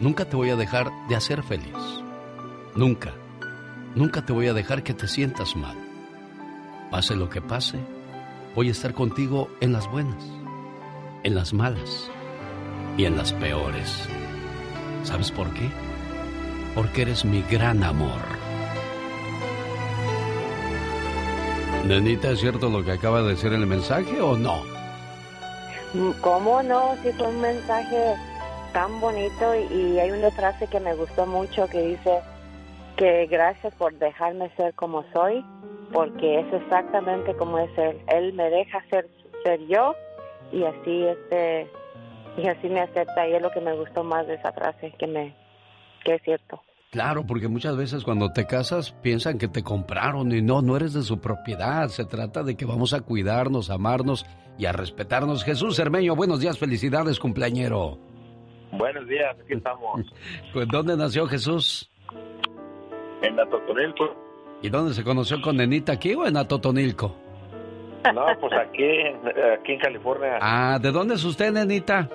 nunca te voy a dejar de hacer feliz. Nunca, nunca te voy a dejar que te sientas mal. Pase lo que pase, voy a estar contigo en las buenas, en las malas y en las peores. ¿Sabes por qué? Porque eres mi gran amor. Nenita, ¿es cierto lo que acaba de decir el mensaje o no? ¿Cómo no? Si fue un mensaje tan bonito y hay una frase que me gustó mucho que dice que gracias por dejarme ser como soy, porque es exactamente como es él. Él me deja ser, ser yo y así este y así me acepta y es lo que me gustó más de esa frase que me que es cierto. Claro, porque muchas veces cuando te casas piensan que te compraron y no, no eres de su propiedad. Se trata de que vamos a cuidarnos, amarnos y a respetarnos. Jesús Hermeño, buenos días, felicidades, cumpleañero. Buenos días, aquí estamos. <laughs> Pues, ¿dónde nació Jesús? En Atotonilco. ¿Y dónde se conoció con Nenita aquí o en Atotonilco? No, pues aquí, aquí en California. Ah, ¿de dónde es usted, Nenita?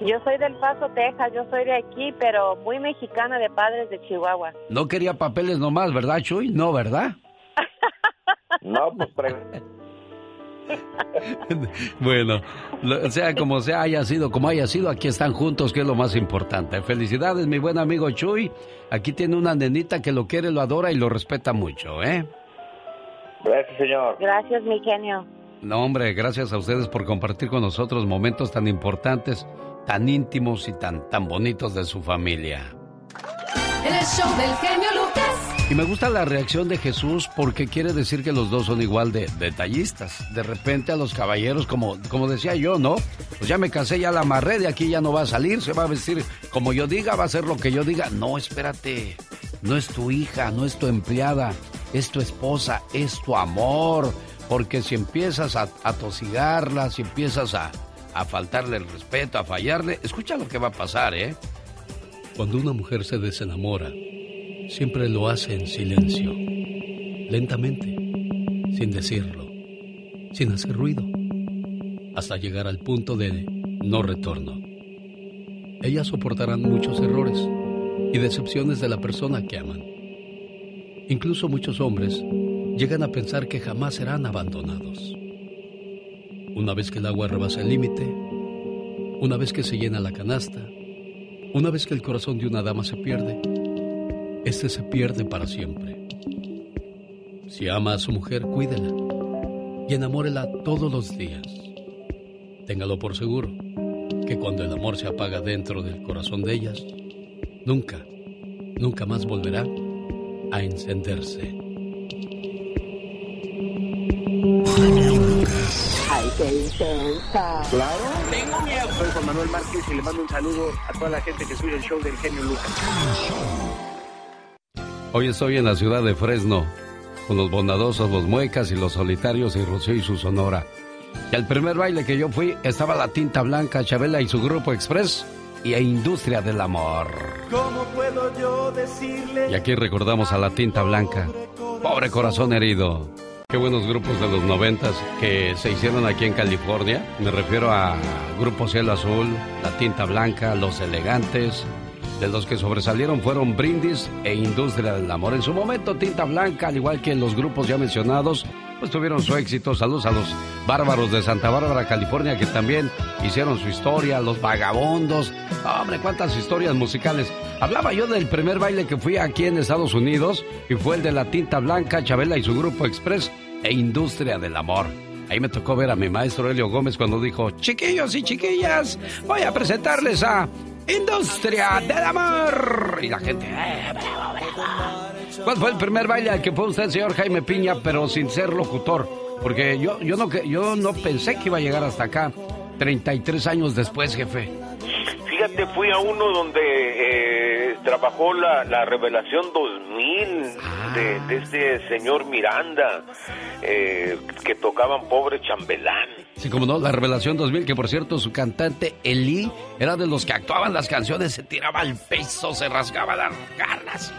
Yo soy del Paso, Texas, yo soy de aquí, pero muy mexicana de padres de Chihuahua. No quería papeles nomás, ¿verdad, Chuy? No, ¿verdad? <laughs> no, pues <laughs> bueno, sea como sea, haya sido como haya sido, aquí están juntos, que es lo más importante. Felicidades, mi buen amigo Chuy. Aquí tiene una nenita que lo quiere, lo adora y lo respeta mucho, ¿eh? Gracias, señor. Gracias, mi genio. No, hombre, gracias a ustedes por compartir con nosotros momentos tan importantes, tan íntimos y tan, tan bonitos de su familia. El show del genio Lucas. Y me gusta la reacción de Jesús porque quiere decir que los dos son igual de detallistas. De repente a los caballeros, como, como decía yo, ¿no? Pues ya me casé, ya la amarré, de aquí ya no va a salir, se va a vestir como yo diga, va a hacer lo que yo diga. No, espérate, no es tu hija, no es tu empleada, es tu esposa, es tu amor. Porque si empiezas a, tosigarla, si empiezas a faltarle el respeto, a fallarle, escucha lo que va a pasar, ¿eh? Cuando una mujer se desenamora, siempre lo hace en silencio, lentamente, sin decirlo, sin hacer ruido, hasta llegar al punto de no retorno. Ellas soportarán muchos errores y decepciones de la persona que aman. Incluso muchos hombres llegan a pensar que jamás serán abandonados. Una vez que el agua rebasa el límite, una vez que se llena la canasta, una vez que el corazón de una dama se pierde, este se pierde para siempre. Si ama a su mujer, cuídela y enamórela todos los días. Téngalo por seguro que cuando el amor se apaga dentro del corazón de ellas, nunca, nunca más volverá a encenderse. Ay, qué intensa. Claro. Tengo miedo. Soy Juan Manuel Márquez y le mando un saludo a toda la gente que sube el show del genio Lucas. Hoy estoy en la ciudad de Fresno, con los bondadosos, los muecas y los solitarios y Rocío y su sonora. Y al primer baile que yo fui estaba la tinta blanca, Chabela y su grupo Express y Industria del Amor. ¿Cómo puedo yo decirle? Y aquí recordamos a la tinta blanca. Pobre corazón herido. Qué buenos grupos de los noventas que se hicieron aquí en California. Me refiero a Grupo Cielo Azul, La Tinta Blanca, Los Elegantes. De los que sobresalieron fueron Brindis e Industria del Amor. En su momento, Tinta Blanca, al igual que los grupos ya mencionados, pues tuvieron su éxito. Saludos a los bárbaros de Santa Bárbara, California, que también hicieron su historia. Los vagabondos. Hombre, cuántas historias musicales. Hablaba yo del primer baile que fui aquí en Estados Unidos y fue el de la tinta blanca, Chabela y su grupo Express e Industria del Amor. Ahí me tocó ver a mi maestro Helio Gómez cuando dijo, chiquillos y chiquillas, voy a presentarles a Industria del Amor. Y la gente, eh, bravo, bravo. ¿Cuál fue el primer baile al que fue usted, señor Jaime Piña, pero sin ser locutor? Porque yo, yo, no, yo no pensé que iba a llegar hasta acá 33 años después, jefe. Fíjate, fui a uno donde eh, trabajó la, la Revelación 2000 de, de este señor Miranda, eh, que tocaban Pobre Chambelán. Sí, como no, la Revelación 2000, que por cierto su cantante Eli era de los que actuaban las canciones, se tiraba al peso, se rasgaba las garras.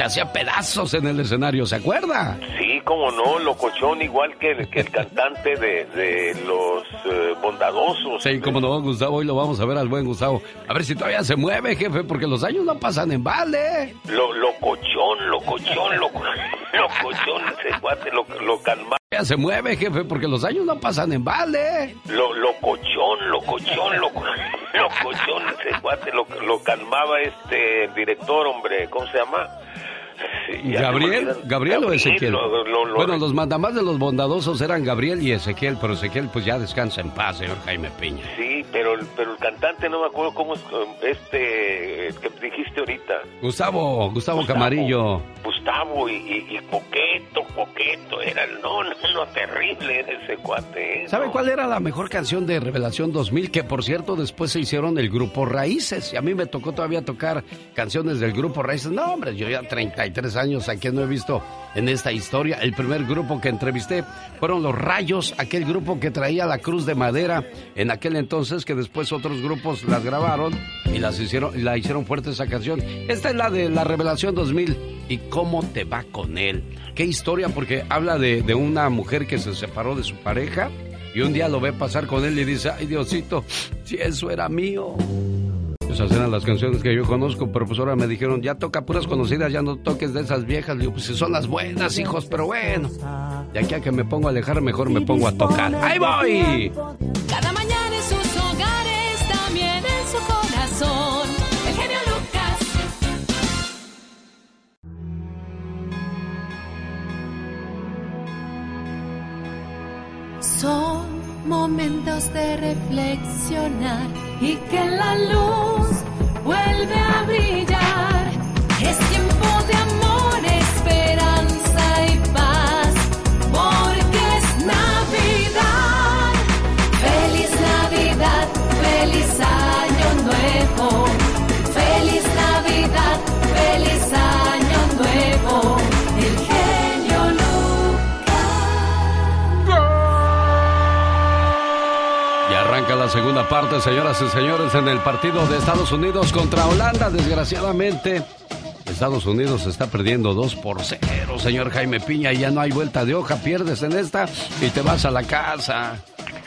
Se hacía pedazos en el escenario, ¿se acuerda? Sí, como no, locochón, igual que el, que el cantante de, de los eh, bondadosos. Sí, como no, Gustavo, hoy lo vamos a ver al buen Gustavo. A ver si todavía se mueve, jefe, porque los años no pasan en vale. Lo, locochón, locochón, loco, <laughs> locochón, ese cuate lo, lo calma. Ya se mueve, jefe, porque los años no pasan en vale. Lo, locochón, locochón, loco, <laughs> locochón, ese cuate lo, lo calmaba este el director, hombre, ¿cómo se llama? Sí, ¿Gabriel? ¿Gabriel o Ezequiel? lo- lo- lo- Bueno, los mandamás de los bondadosos eran Gabriel y Ezequiel, pero Ezequiel pues ya descansa en paz, señor Jaime Piña. Sí, pero, el- pero el cantante no me acuerdo cómo es um, este eh, que dijiste ahorita. Gustavo, Gustavo Camarillo. Gustavo y, y, y Coqueto, Coqueto, era el no, no, no, terrible era ese cuate. ¿eh? ¿Sabe No. cuál era la mejor canción de Revelación 2000? Que por cierto después se hicieron el grupo Raíces. Y a mí me tocó todavía tocar canciones del grupo Raíces. No, hombre, yo ya 33 años aquí no he visto en esta historia. El primer grupo que entrevisté fueron Los Rayos, aquel grupo que traía la cruz de madera en aquel entonces, que después otros grupos las grabaron y las hicieron, la hicieron fuerte esa canción. Esta es la de la Revelación 2000. ¿Y cómo te va con él? Qué historia, porque habla de, de una mujer que se separó de su pareja y un día lo ve pasar con él y dice, ay Diosito, si eso era mío. Esas eran las canciones que yo conozco, pero pues ahora me dijeron, ya toca puras conocidas, ya no toques de esas viejas. Digo, pues si son las buenas, hijos, pero bueno. De aquí a que me pongo a alejar, mejor me pongo a tocar. ¡Ahí voy! Cada mañana en sus hogares, también en su corazón. El genio Lucas. Son momentos de reflexionar y que la luz vuelve parte, señoras y señores, en el partido de Estados Unidos contra Holanda. Desgraciadamente, Estados Unidos está perdiendo 2 por 0, señor Jaime Piña. Ya no hay vuelta de hoja, pierdes en esta y te vas a la casa.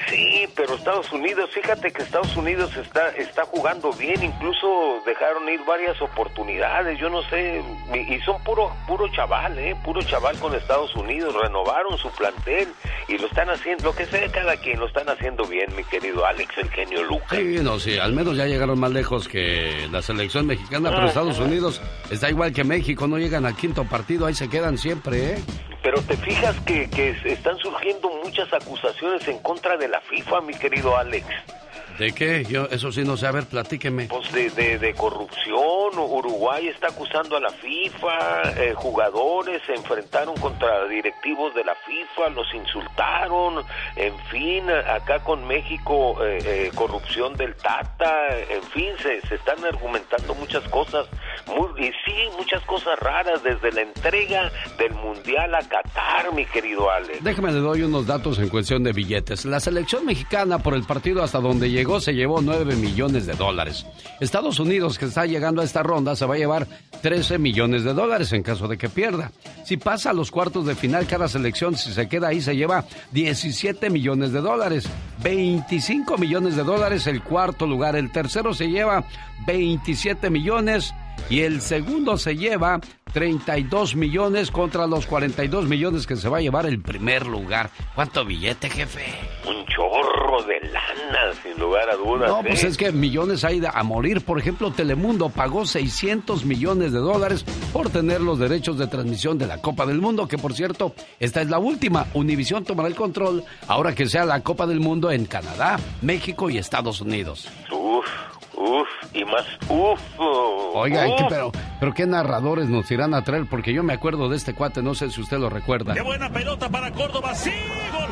Sí, pero Estados Unidos, fíjate que Estados Unidos está está jugando bien, incluso dejaron ir varias oportunidades, yo no sé, y y son puro puro chaval, eh, puro chaval con Estados Unidos, renovaron su plantel y lo están haciendo, lo que sea cada quien lo están haciendo bien, mi querido Alex, el genio Lucas. Sí, no, sí, al menos ya llegaron más lejos que la selección mexicana, pero Estados Unidos está igual que México, no llegan al quinto partido, ahí se quedan siempre, ¿eh? Pero te fijas que, que están surgiendo muchas acusaciones en contra de la FIFA, mi querido Alex. ¿De qué? Yo, eso sí, no sé, a ver, platíqueme. Pues de, de, de corrupción, Uruguay está acusando a la FIFA, eh, jugadores se enfrentaron contra directivos de la FIFA, los insultaron, en fin, acá con México, eh, eh, corrupción del Tata, en fin, se, se están argumentando muchas cosas, muy- y sí, muchas cosas raras, desde la entrega del Mundial a Qatar, mi querido Alex. Déjeme le doy unos datos en cuestión de billetes. La selección mexicana por el partido hasta donde llegó se llevó 9 millones de dólares. Estados Unidos, que está llegando a esta ronda, se va a llevar 13 millones de dólares en caso de que pierda. Si pasa a los cuartos de final, cada selección, si se queda ahí, se lleva 17 millones de dólares. 25 millones de dólares el cuarto lugar. El tercero se lleva 27 millones y el segundo se lleva 32 millones contra los 42 millones que se va a llevar el primer lugar. ¿Cuánto billete, jefe? Un chorro de lana, sin lugar a dudas. No, pues ¿eh? es que millones hay a morir. Por ejemplo, Telemundo pagó 600 millones de dólares por tener los derechos de transmisión de la Copa del Mundo, que por cierto, esta es la última. Univisión tomará el control ahora que sea la Copa del Mundo en Canadá, México y Estados Unidos. Uf, uf, y más uf. Oiga, uf. ¿qué- pero, pero qué narradores nos irán a traer, porque yo me acuerdo de este cuate, no sé si usted lo recuerda. ¡Qué buena pelota para Córdoba! ¡Sí! ¡Gol!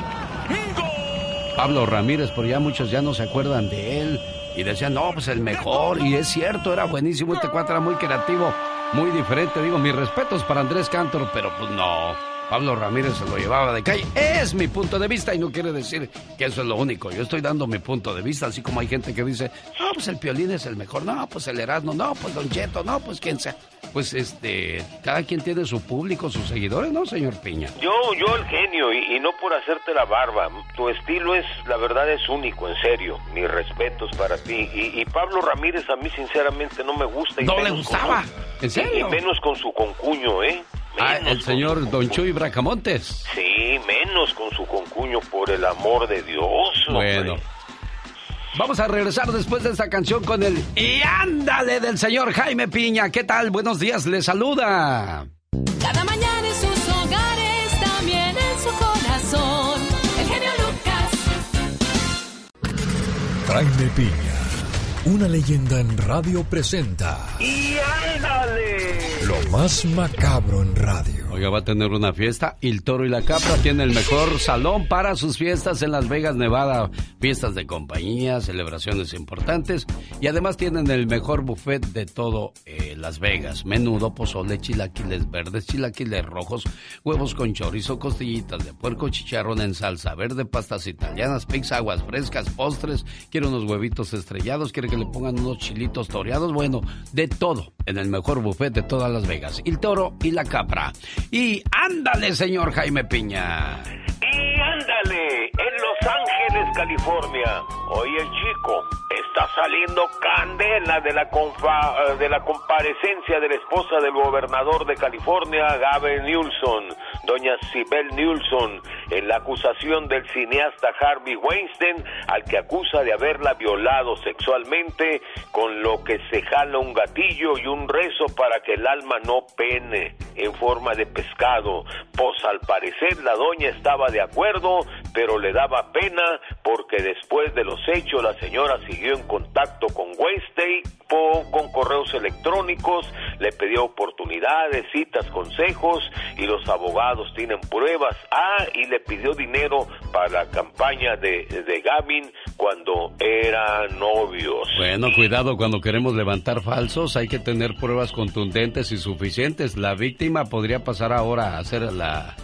Pablo Ramírez, pero ya muchos ya no se acuerdan de él. Y decían, no, pues el mejor. Y es cierto, era buenísimo. Este cuate era muy creativo, muy diferente. Digo, mis respetos para Andrés Cantor, pero pues no. Pablo Ramírez se lo llevaba de calle. Es mi punto de vista y no quiere decir que eso es lo único. Yo estoy dando mi punto de vista, así como hay gente que dice, no, pues el Piolín es el mejor. No, pues el Erasmo. No, pues Don Cheto. No, pues quien sea. Pues este, cada quien tiene su público, sus seguidores, ¿no, señor Piña? Yo, yo el genio, y, y no por hacerte la barba. Tu estilo es, la verdad, es único, en serio. Mis respetos para ti. Y, y Pablo Ramírez a mí, sinceramente, no me gusta. y ¿No le gustaba? su- ¿En serio? Y menos con su concuño, ¿eh? Ah, el señor Don. Chuy Bracamontes. Sí, menos con su concuño, por el amor de Dios. hombre. Bueno. Vamos a regresar después de esta canción con el Y ándale del señor Jaime Piña. ¿Qué tal? Buenos días, le saluda. Cada mañana en sus hogares, también en su corazón. El genio Lucas. Jaime Piña, una leyenda en radio presenta ¡Y ándale! lo más macabro en radio. Oiga, va a tener una fiesta. El Toro y la Capra tiene el mejor salón para sus fiestas en Las Vegas, Nevada. Fiestas de compañía, celebraciones importantes. Y además tienen el mejor buffet de todo eh, Las Vegas. Menudo, pozole, chilaquiles verdes, chilaquiles rojos, huevos con chorizo, costillitas de puerco, chicharrón en salsa verde, pastas italianas, pizza, aguas frescas, postres. Quiere unos huevitos estrellados, quiere que le pongan unos chilitos toreados. Bueno, de todo en el mejor buffet de todas Las Vegas. El Toro y la Capra. Y ándale, señor Jaime Piña. Y ándale, en Los Ángeles, California. Hoy el chico está saliendo candela de la, eh, de la comparecencia de la esposa del gobernador de California, Gavin Newsom, doña Sibel Newsom, en la acusación del cineasta Harvey Weinstein, al que acusa de haberla violado sexualmente, con lo que se jala un gatillo y un rezo para que el alma no pene en forma de pescado. Pues al parecer la doña estaba de acuerdo, pero le daba pena porque después de los hechos la señora siguió en contacto con Weinstein con correos electrónicos, le pidió oportunidades, citas, consejos y los abogados tienen pruebas. Ah, y le pidió dinero para la campaña de, de Gavin cuando eran novios. Bueno, cuidado, cuando queremos levantar falsos hay que tener pruebas contundentes y suficientes. La víctima podría pasar ahora a ser la,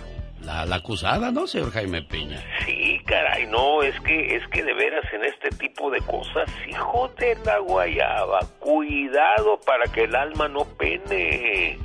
la, acusada, ¿no, señor Jaime Piña? Sí, caray, no, es que, es que de veras en este tipo de cosas, hijo de la guayaba, cuidado para que el alma no pene.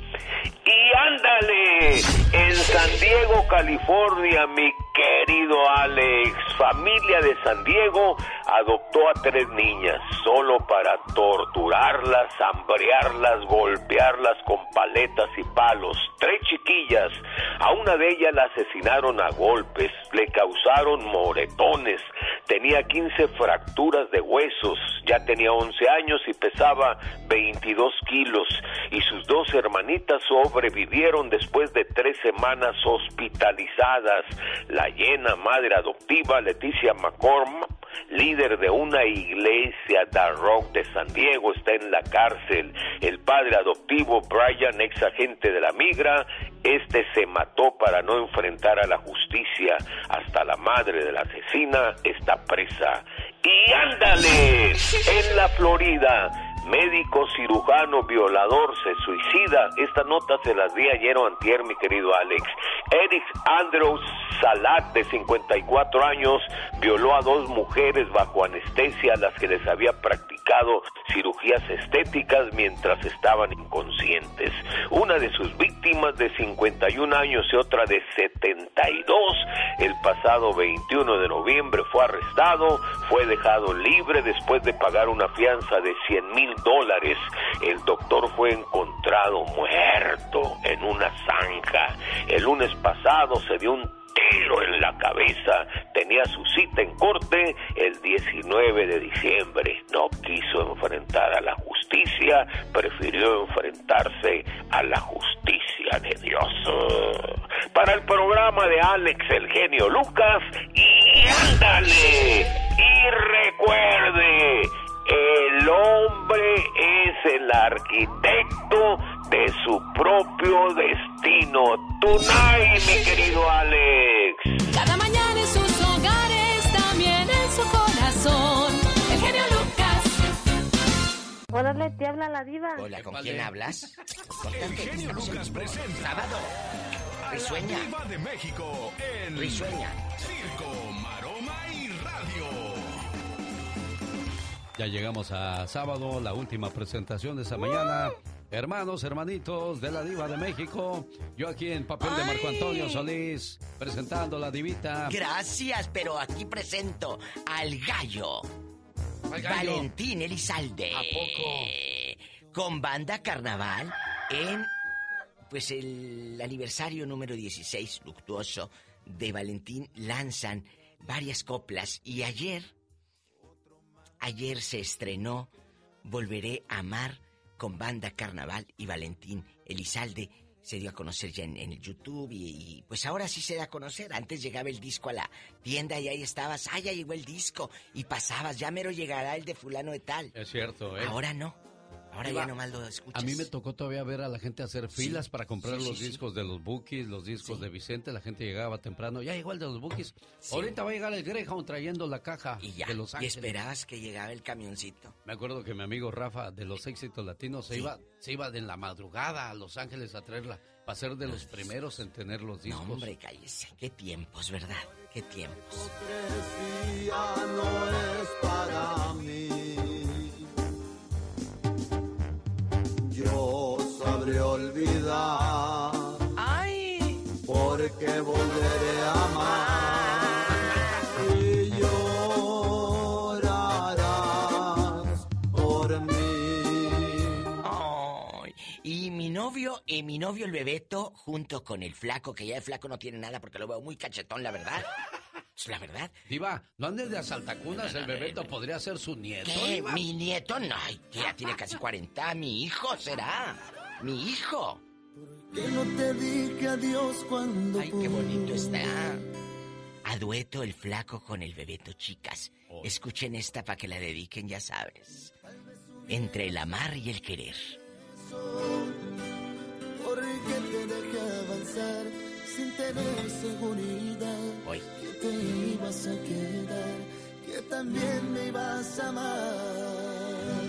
Y ándale, en San Diego, California, mi querido Alex, familia de San Diego adoptó a tres niñas solo para torturarlas, hambrearlas, golpearlas con paletas y palos. Tres chiquillas, a una de ellas la asesinaron a golpes, le causaron moretones, tenía 15 fracturas de huesos, ya tenía 11 años y pesaba 22 kilos y sus dos hermanitas sobrevivieron después de tres semanas hospitalizadas. La llena madre adoptiva Leticia McCorm, líder de una iglesia de rock de San Diego, está en la cárcel. El padre adoptivo Brian, ex agente de la migra, este se mató para no enfrentar a la justicia. Hasta la madre de la asesina está presa. Y ándale, en la Florida, médico cirujano violador se suicida. Esta nota se las di ayer o antier, mi querido Alex. Eric Andrews Salat, de 54 años, violó a dos mujeres bajo anestesia las que les había practicado cirugías estéticas mientras estaban inconscientes. Una de sus víctimas de 51 años y otra de 72, el pasado 21 de noviembre fue arrestado, fue dejado libre después de pagar una fianza de 100 mil dólares. El doctor fue encontrado muerto en una zanja. El lunes pasado se dio un en la cabeza. Tenía su cita en corte el 19 de diciembre. No quiso enfrentar a la justicia, prefirió enfrentarse a la justicia de Dios. Para el programa de Alex el genio Lucas, y ándale, y recuerde, el hombre es el arquitecto de su propio destino. Tonight, mi querido Alex. Cada mañana en sus hogares, también en su corazón. El genio Lucas. Órale, te habla la diva. Hola, ¿con quién hablas? El genio Lucas presenta Sábado. la Risueña. diva de México en Risueña. Circo, Maroma y Radio. Ya llegamos a sábado, la última presentación de esta mañana. Hermanos, hermanitos de la Diva de México, yo aquí en papel de Marco Antonio Solís, presentando la divita. Gracias, pero aquí presento al gallo. Al gallo. Valentín Elizalde. ¿A poco? Con banda carnaval en pues el aniversario número 16 luctuoso de Valentín lanzan varias coplas y ayer ayer se estrenó Volveré a amar con banda carnaval y Valentín Elizalde se dio a conocer ya en, el YouTube y, y, pues ahora sí se da a conocer. Antes llegaba el disco a la tienda y ahí estabas, ah, ya llegó el disco y pasabas, ya mero llegará el de fulano de tal. Es cierto, ¿eh? Ahora no. Ahora Diva, ya nomás lo escuchas. A mí me tocó todavía ver a la gente hacer filas Sí, para comprar sí, los sí, sí. discos de los Bookies, los discos Sí. de Vicente. La gente llegaba temprano. Ya llegó el de los Bookies. Ahorita va a llegar el Greyhound trayendo la caja Y ya, de Los y Ángeles. esperabas que llegaba el camioncito. Me acuerdo que mi amigo Rafa de los éxitos latinos se iba se iba de la madrugada a Los Ángeles a traerla para ser de los primeros en tener los discos. No, hombre, cállese. Qué tiempos, ¿verdad? Qué tiempos. No es para mí. Sabré olvidar. ¡Ay! Porque volveré a amar. Y llorarás por mí. Ay, Y mi novio, y mi novio el Bebeto, junto con el flaco, que ya el flaco no tiene nada porque lo veo muy cachetón, la verdad. Es la verdad. Diva, no andes de asaltacunas, el bebeto podría ser su nieto. ¿Qué? Diva. ¿Mi nieto? No, ya tiene casi 40. Mi hijo será. Mi hijo. Que no te dije adiós cuando Ay, qué bonito está. A dueto el flaco con el bebeto, chicas. Escuchen esta para que la dediquen, ya sabes. Entre el amar y el querer. Porque te dejé avanzar sin tener seguridad. Hoy. Que te ibas a quedar, que también me ibas a amar.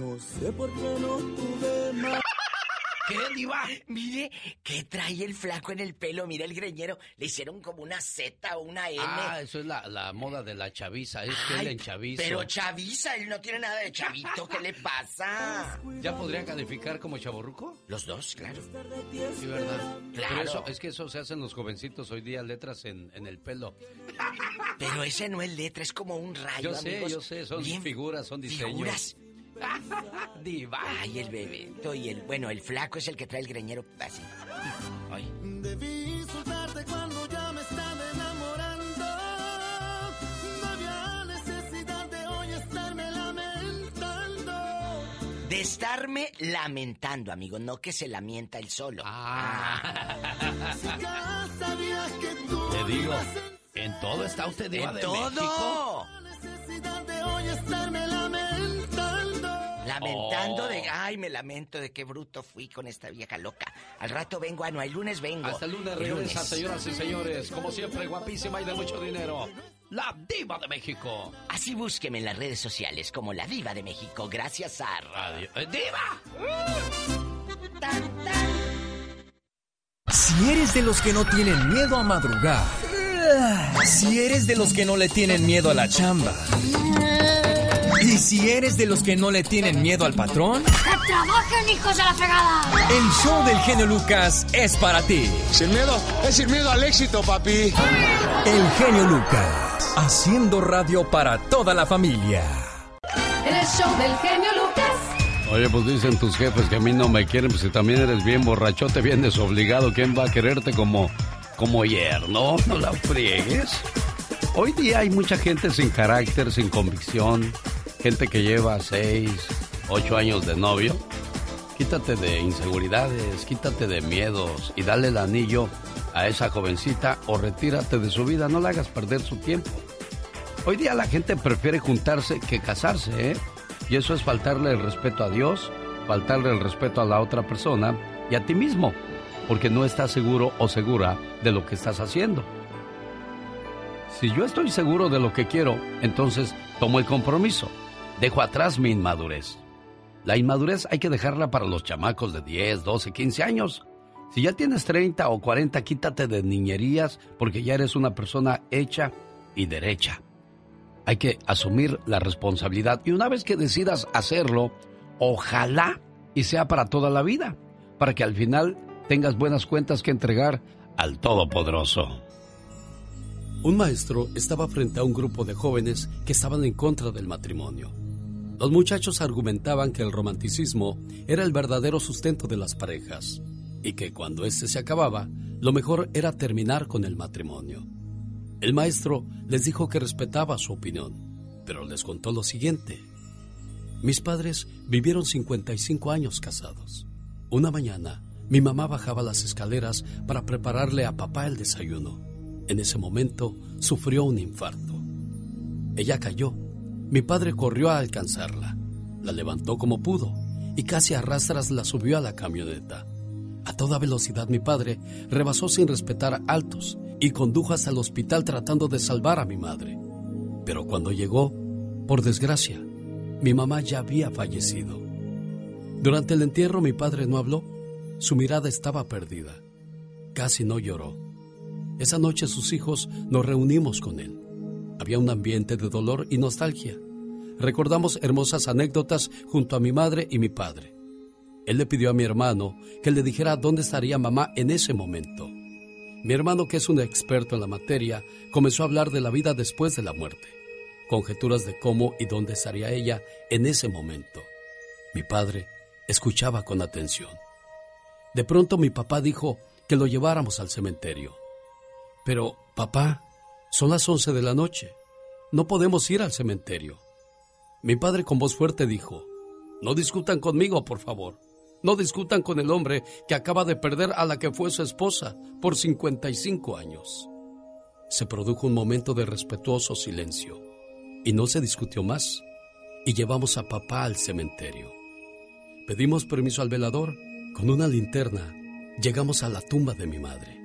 No sé por qué no tuve más. ¿Qué, diva? Mire, ¿qué trae el flaco en el pelo? Mira el greñero. Le hicieron como una Z o una N. Ah, eso es la, la moda de la chaviza, es que Ay, él en chavizo. Pero chaviza, él no tiene nada de chavito. ¿Qué le pasa? ¿Ya podría calificar como chaborruco? Los dos, claro. Sí, ¿verdad? Claro. Pero eso, es que eso se hacen los jovencitos hoy día, letras en, en el pelo. Pero ese no es letra, es como un rayo, Yo sé, amigos. yo sé, son Bien figuras, son diseños. Figuras. <laughs> Diva. Ay, el bebeto y el... Bueno, el flaco es el que trae el greñero así. Ay. Debí soltarte cuando ya me estaba enamorando. No había necesidad de hoy estarme lamentando. De estarme lamentando, amigo, no que se lamenta el solo. Si ya sabías que tú Te digo, en todo está usted diva ¡En de todo! México. a necesidad de hoy estarme lamentando. Lamentando Oh. de... Ay, me lamento de qué bruto fui con esta vieja loca. Al rato vengo, ah, no, el lunes vengo. Hasta el lunes regresa, señoras y señores. Como siempre, guapísima y de mucho dinero. La diva de México. Así búsqueme en las redes sociales como La Diva de México, gracias a... Radio. ¡Eh, ¡Diva! Si eres de los que no tienen miedo a madrugar, si eres de los que no le tienen miedo a la chamba, y si eres de los que no le tienen miedo al patrón, ¡Que trabajen, hijos de la fregada! el show del genio Lucas es para ti. Sin miedo, es sin miedo al éxito, papi. El genio Lucas, haciendo radio para toda la familia. El show del genio Lucas. Oye, pues dicen tus jefes que a mí no me quieren, pues si también eres bien borrachote, bien desobligado, ¿quién va a quererte como, como yerno? No la friegues. Hoy día hay mucha gente sin carácter, sin convicción, gente que lleva seis, ocho años de novio. Quítate de inseguridades, quítate de miedos y dale el anillo a esa jovencita o retírate de su vida, no la hagas perder su tiempo. Hoy día la gente prefiere juntarse que casarse, ¿eh? Y eso es faltarle el respeto a Dios, faltarle el respeto a la otra persona y a ti mismo, porque no estás seguro o segura de lo que estás haciendo. Si yo estoy seguro de lo que quiero, entonces tomo el compromiso. Dejo atrás mi inmadurez. La inmadurez hay que dejarla para los chamacos de 10, 12, 15 años. Si ya tienes 30 o 40, quítate de niñerías porque ya eres una persona hecha y derecha. Hay que asumir la responsabilidad y una vez que decidas hacerlo, ojalá y sea para toda la vida, para que al final tengas buenas cuentas que entregar al Todopoderoso. Un maestro estaba frente a un grupo de jóvenes que estaban en contra del matrimonio. Los muchachos argumentaban que el romanticismo era el verdadero sustento de las parejas y que cuando éste se acababa, lo mejor era terminar con el matrimonio. El maestro les dijo que respetaba su opinión, pero les contó lo siguiente. Mis padres vivieron 55 años casados. Una mañana, mi mamá bajaba las escaleras para prepararle a papá el desayuno. En ese momento sufrió un infarto. Ella cayó. Mi padre corrió a alcanzarla. La levantó como pudo y casi a rastras la subió a la camioneta. A toda velocidad mi padre rebasó sin respetar altos y condujo hasta el hospital tratando de salvar a mi madre. Pero cuando llegó, por desgracia, mi mamá ya había fallecido. Durante el entierro mi padre no habló, su mirada estaba perdida. Casi no lloró. Esa noche sus hijos nos reunimos con él. Había un ambiente de dolor y nostalgia. Recordamos hermosas anécdotas junto a mi madre y mi padre. Él le pidió a mi hermano que le dijera dónde estaría mamá en ese momento. Mi hermano, que es un experto en la materia, comenzó a hablar de la vida después de la muerte, conjeturas de cómo y dónde estaría ella en ese momento. Mi padre escuchaba con atención. De pronto mi papá dijo que lo lleváramos al cementerio. Pero, papá, son las once de la noche. No podemos ir al cementerio. Mi padre con voz fuerte dijo, no discutan conmigo, por favor. No discutan con el hombre que acaba de perder a la que fue su esposa por 55 años. Se produjo un momento de respetuoso silencio y no se discutió más y llevamos a papá al cementerio. Pedimos permiso al velador. Con una linterna llegamos a la tumba de mi madre.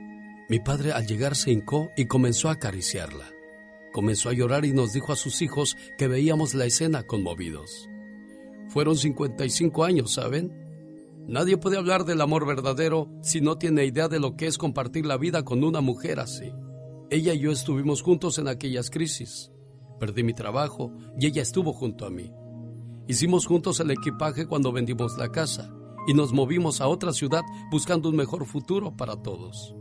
Mi padre al llegar se hincó y comenzó a acariciarla. Comenzó a llorar y nos dijo a sus hijos que veíamos la escena conmovidos. Fueron 55 años, ¿saben? Nadie puede hablar del amor verdadero si no tiene idea de lo que es compartir la vida con una mujer así. Ella y yo estuvimos juntos en aquellas crisis. Perdí mi trabajo y ella estuvo junto a mí. Hicimos juntos el equipaje cuando vendimos la casa y nos movimos a otra ciudad buscando un mejor futuro para todos.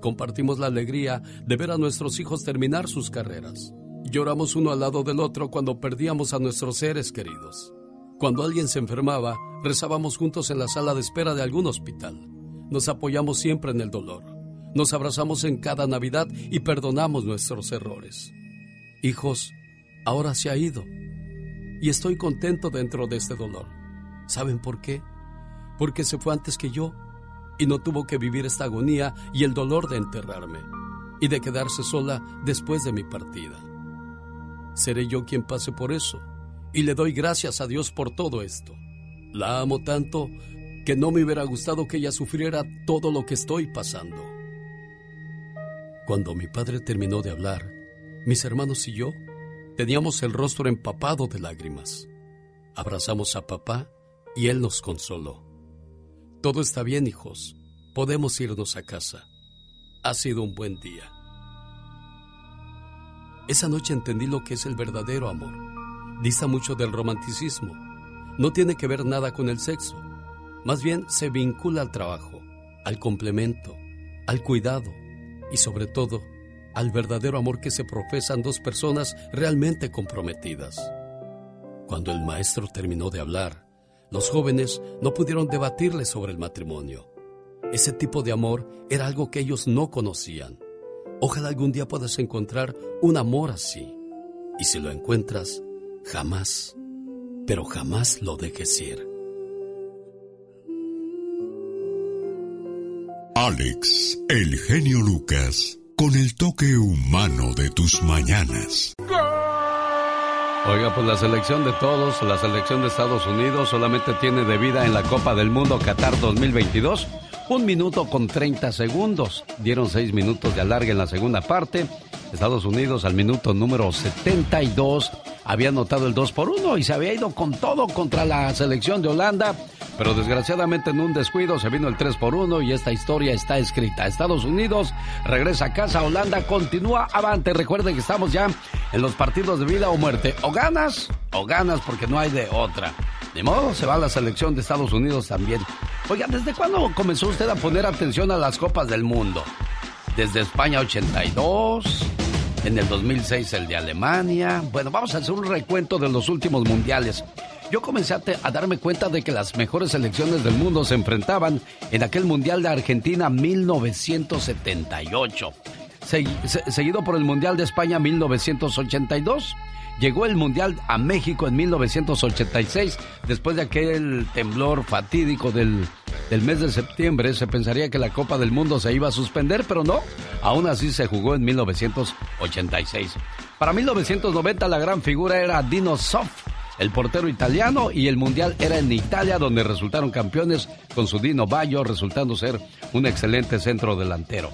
Compartimos la alegría de ver a nuestros hijos terminar sus carreras. Lloramos uno al lado del otro cuando perdíamos a nuestros seres queridos. Cuando alguien se enfermaba, rezábamos juntos en la sala de espera de algún hospital. Nos apoyamos siempre en el dolor. Nos abrazamos en cada Navidad y perdonamos nuestros errores. Hijos, ahora se ha ido. Y estoy contento dentro de este dolor. ¿Saben por qué? Porque se fue antes que yo y no tuvo que vivir esta agonía y el dolor de enterrarme y de quedarse sola después de mi partida. Seré yo quien pase por eso y le doy gracias a Dios por todo esto. La amo tanto que no me hubiera gustado que ella sufriera todo lo que estoy pasando. Cuando mi padre terminó de hablar, mis hermanos y yo teníamos el rostro empapado de lágrimas. Abrazamos a papá y él nos consoló. Todo está bien, hijos. Podemos irnos a casa. Ha sido un buen día. Esa noche entendí lo que es el verdadero amor. Dista mucho del romanticismo. No tiene que ver nada con el sexo. Más bien se vincula al trabajo, al complemento, al cuidado y sobre todo al verdadero amor que se profesan dos personas realmente comprometidas. Cuando el maestro terminó de hablar, los jóvenes no pudieron debatirle sobre el matrimonio. Ese tipo de amor era algo que ellos no conocían. Ojalá algún día puedas encontrar un amor así. Y si lo encuentras, jamás, pero jamás lo dejes ir. Alex, el genio Lucas, con el toque humano de tus mañanas. Oiga, pues la selección de todos, la selección de Estados Unidos solamente tiene de vida en la Copa del Mundo Qatar 2022 un minuto con 30 segundos. Dieron seis minutos de alargue en la segunda parte. Estados Unidos al minuto número 72 había anotado el 2 por 1 y se había ido con todo contra la selección de Holanda, pero desgraciadamente en un descuido se vino el 3 por 1 y esta historia está escrita. Estados Unidos regresa a casa, Holanda continúa avante. Recuerden que estamos ya en los partidos de vida o muerte. O ganas o ganas porque no hay de otra. De modo, se va la selección de Estados Unidos también. Oiga, ¿desde cuándo comenzó usted a poner atención a las Copas del Mundo? Desde España 82, en el 2006 el de Alemania. Bueno, vamos a hacer un recuento de los últimos mundiales. Yo comencé a, darme cuenta de que las mejores selecciones del mundo se enfrentaban en aquel Mundial de Argentina 1978, seguido por el Mundial de España 1982 Llegó el Mundial a México en 1986, después de aquel temblor fatídico del, del, mes de septiembre. Se pensaría que la Copa del Mundo se iba a suspender, pero no. Aún así se jugó en 1986. Para 1990 la gran figura era Dino Soft, el portero italiano, y el Mundial era en Italia, donde resultaron campeones con su Dino Bayo, resultando ser un excelente centro delantero.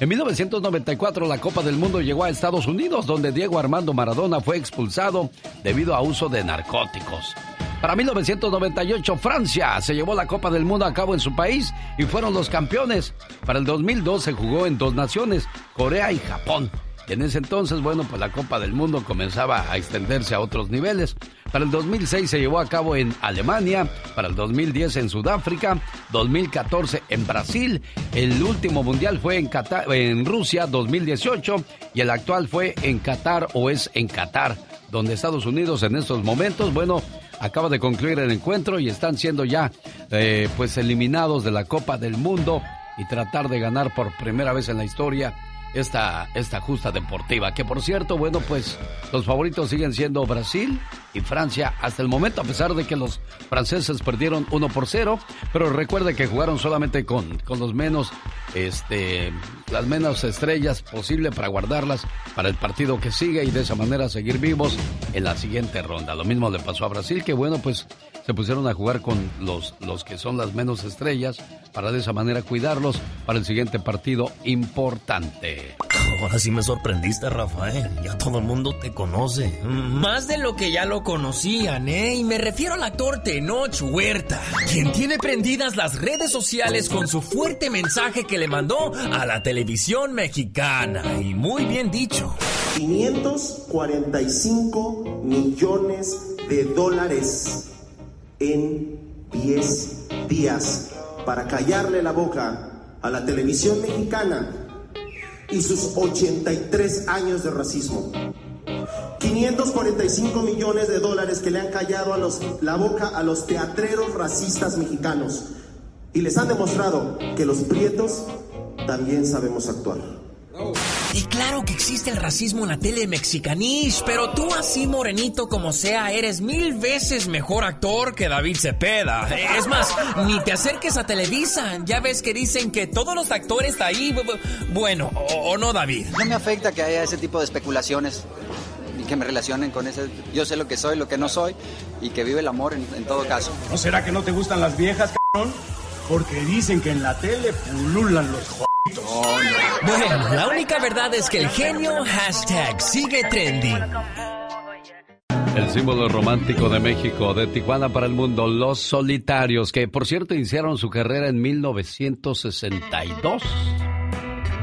En 1994 la Copa del Mundo llegó a Estados Unidos, donde Diego Armando Maradona fue expulsado debido a uso de narcóticos. Para 1998 Francia se llevó la Copa del Mundo a cabo en su país y fueron los campeones. Para el 2002 se jugó en dos naciones, Corea y Japón. Y en ese entonces, bueno, pues la Copa del Mundo comenzaba a extenderse a otros niveles. Para el 2006 se llevó a cabo en Alemania, para el 2010 en Sudáfrica, 2014 en Brasil, el último mundial fue en, en Rusia 2018 y el actual fue en Qatar o es en Qatar, donde Estados Unidos en estos momentos, bueno, acaba de concluir el encuentro y están siendo ya eh, pues eliminados de la Copa del Mundo y tratar de ganar por primera vez en la historia esta, esta justa deportiva. Que por cierto, bueno, pues los favoritos siguen siendo Brasil y Francia hasta el momento, a pesar de que los franceses perdieron 1 por 0. Pero recuerde que jugaron solamente con, con los menos, este, las menos estrellas posible para guardarlas para el partido que sigue y de esa manera seguir vivos en la siguiente ronda. Lo mismo le pasó a Brasil, que bueno, pues se pusieron a jugar con los, los que son las menos estrellas para de esa manera cuidarlos para el siguiente partido importante. Ahora sí me sorprendiste, Rafael. Ya todo el mundo te conoce. Más de lo que ya lo conocían, ¿eh? Y me refiero al actor Tenoch Huerta, quien tiene prendidas las redes sociales con su fuerte mensaje que le mandó a la televisión mexicana. Y muy bien dicho. 545 millones de dólares en 10 días para callarle la boca a la televisión mexicana y sus 83 años de racismo. 545 millones de dólares que le han callado a los, la boca a los teatreros racistas mexicanos y les han demostrado que los prietos también sabemos actuar. Y claro que existe el racismo en la tele mexicanish, pero tú así morenito como sea, eres mil veces mejor actor que David Cepeda. Es más, ni te acerques a Televisa. Ya ves que dicen que todos los actores ahí, bueno, o, o no David. No me afecta que haya ese tipo de especulaciones y que me relacionen con ese. Yo sé lo que soy, lo que no soy y que vive el amor en, en todo caso. ¿No será que no te gustan las viejas, cabrón? Porque dicen que en la tele pululan los j... Bueno, la única verdad es que el genio hashtag sigue trending. El símbolo romántico de México, de Tijuana para el mundo, Los Solitarios, que por cierto iniciaron su carrera en 1962.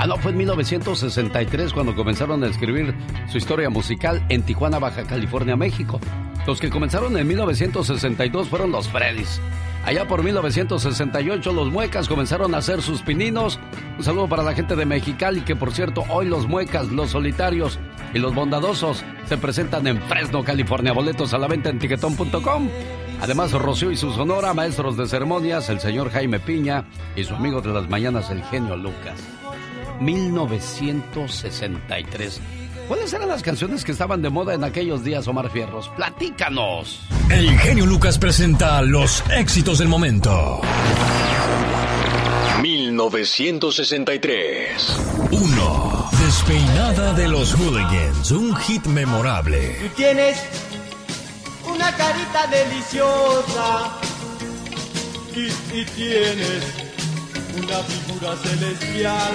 Ah, no, fue en 1963 cuando comenzaron a escribir su historia musical en Tijuana, Baja California, México. Los que comenzaron en 1962 fueron los Freddys. Allá por 1968 los muecas comenzaron a hacer sus pininos. Un saludo para la gente de Mexicali que por cierto hoy los muecas, los solitarios y los bondadosos se presentan en Fresno, California. Boletos a la venta en tiquetón.com. Además Rocío y su sonora, maestros de ceremonias, el señor Jaime Piña y su amigo de las mañanas, el genio Lucas. 1963. ¿Cuáles eran las canciones que estaban de moda en aquellos días, Omar Fierros? Platícanos. El genio Lucas presenta los éxitos del momento. 1963. 1. Despeinada de los Hooligans, un hit memorable. Tú tienes una carita deliciosa y, y tienes una figura celestial.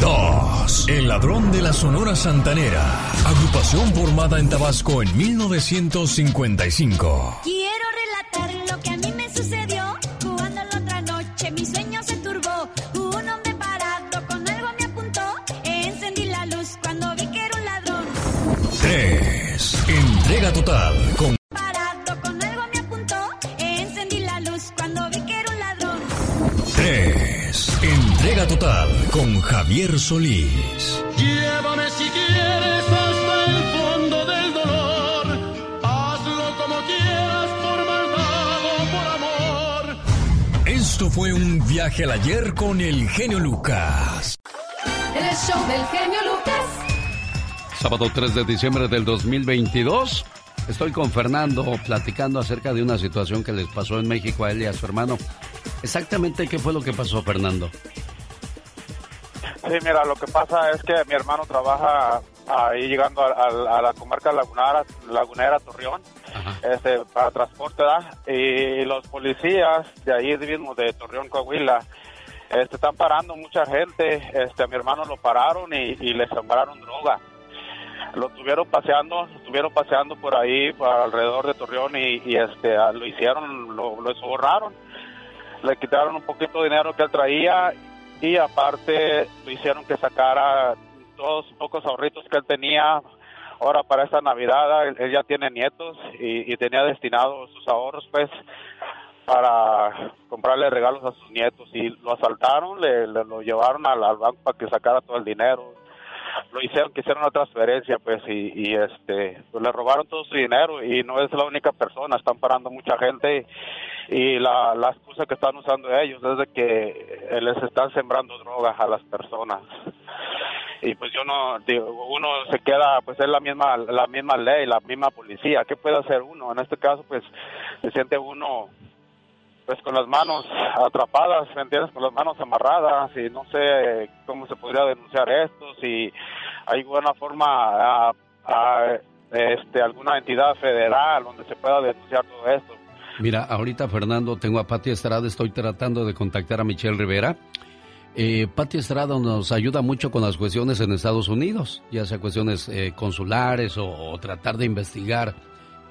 2. El ladrón de la Sonora Santanera. Agrupación formada en Tabasco en 1955. Quiero relatar lo que a mí me sucedió cuando la otra noche mi sueño se turbó. Un hombre parado con algo me apuntó. Encendí la luz cuando vi que era un ladrón. 3. Entrega total con Total con Javier Solís. Llévame si quieres hasta el fondo del dolor. Hazlo como quieras, por maldad o por amor. Esto fue un viaje al ayer con el genio Lucas. El show del genio Lucas. Sábado 3 de diciembre del 2022. Estoy con Fernando platicando acerca de una situación que les pasó en México a él y a su hermano. Exactamente qué fue lo que pasó, Fernando. Sí, mira, lo que pasa es que mi hermano trabaja ahí llegando a, a- a la comarca lagunera, lagunera Torreón, este, para transporte, ¿verdad? Y los policías de ahí mismo, de Torreón, Coahuila, este, están parando mucha gente. Este, a mi hermano lo pararon y, y le sembraron droga. Lo tuvieron paseando, lo tuvieron paseando por ahí, por alrededor de Torreón y, y, este, a- lo hicieron, lo, lo sobornaron. Le quitaron un poquito de dinero que él traía y aparte lo hicieron que sacara todos los pocos ahorritos que él tenía ahora para esta Navidad. Él, ya tiene nietos y, tenía destinados sus ahorros pues para comprarle regalos a sus nietos y lo asaltaron, le, lo llevaron al banco para que sacara todo el dinero. Lo hicieron, que hicieron una transferencia pues y, este pues, le robaron todo su dinero y no es la única persona, están parando mucha gente y la, la excusa que están usando ellos es de que les están sembrando drogas a las personas. Y pues yo no digo uno se queda pues es la misma la misma ley la misma policía qué puede hacer uno en este caso pues se siente uno pues con las manos atrapadas, ¿me entiendes? Con las manos amarradas y no sé cómo se podría denunciar esto, si hay alguna forma, a, a, este, alguna entidad federal donde se pueda denunciar todo esto. Mira, ahorita Fernando, tengo a Pati Estrada, estoy tratando de contactar a Michelle Rivera. Eh, Pati Estrada nos ayuda mucho con las cuestiones en Estados Unidos, ya sea cuestiones eh, consulares o, o tratar de investigar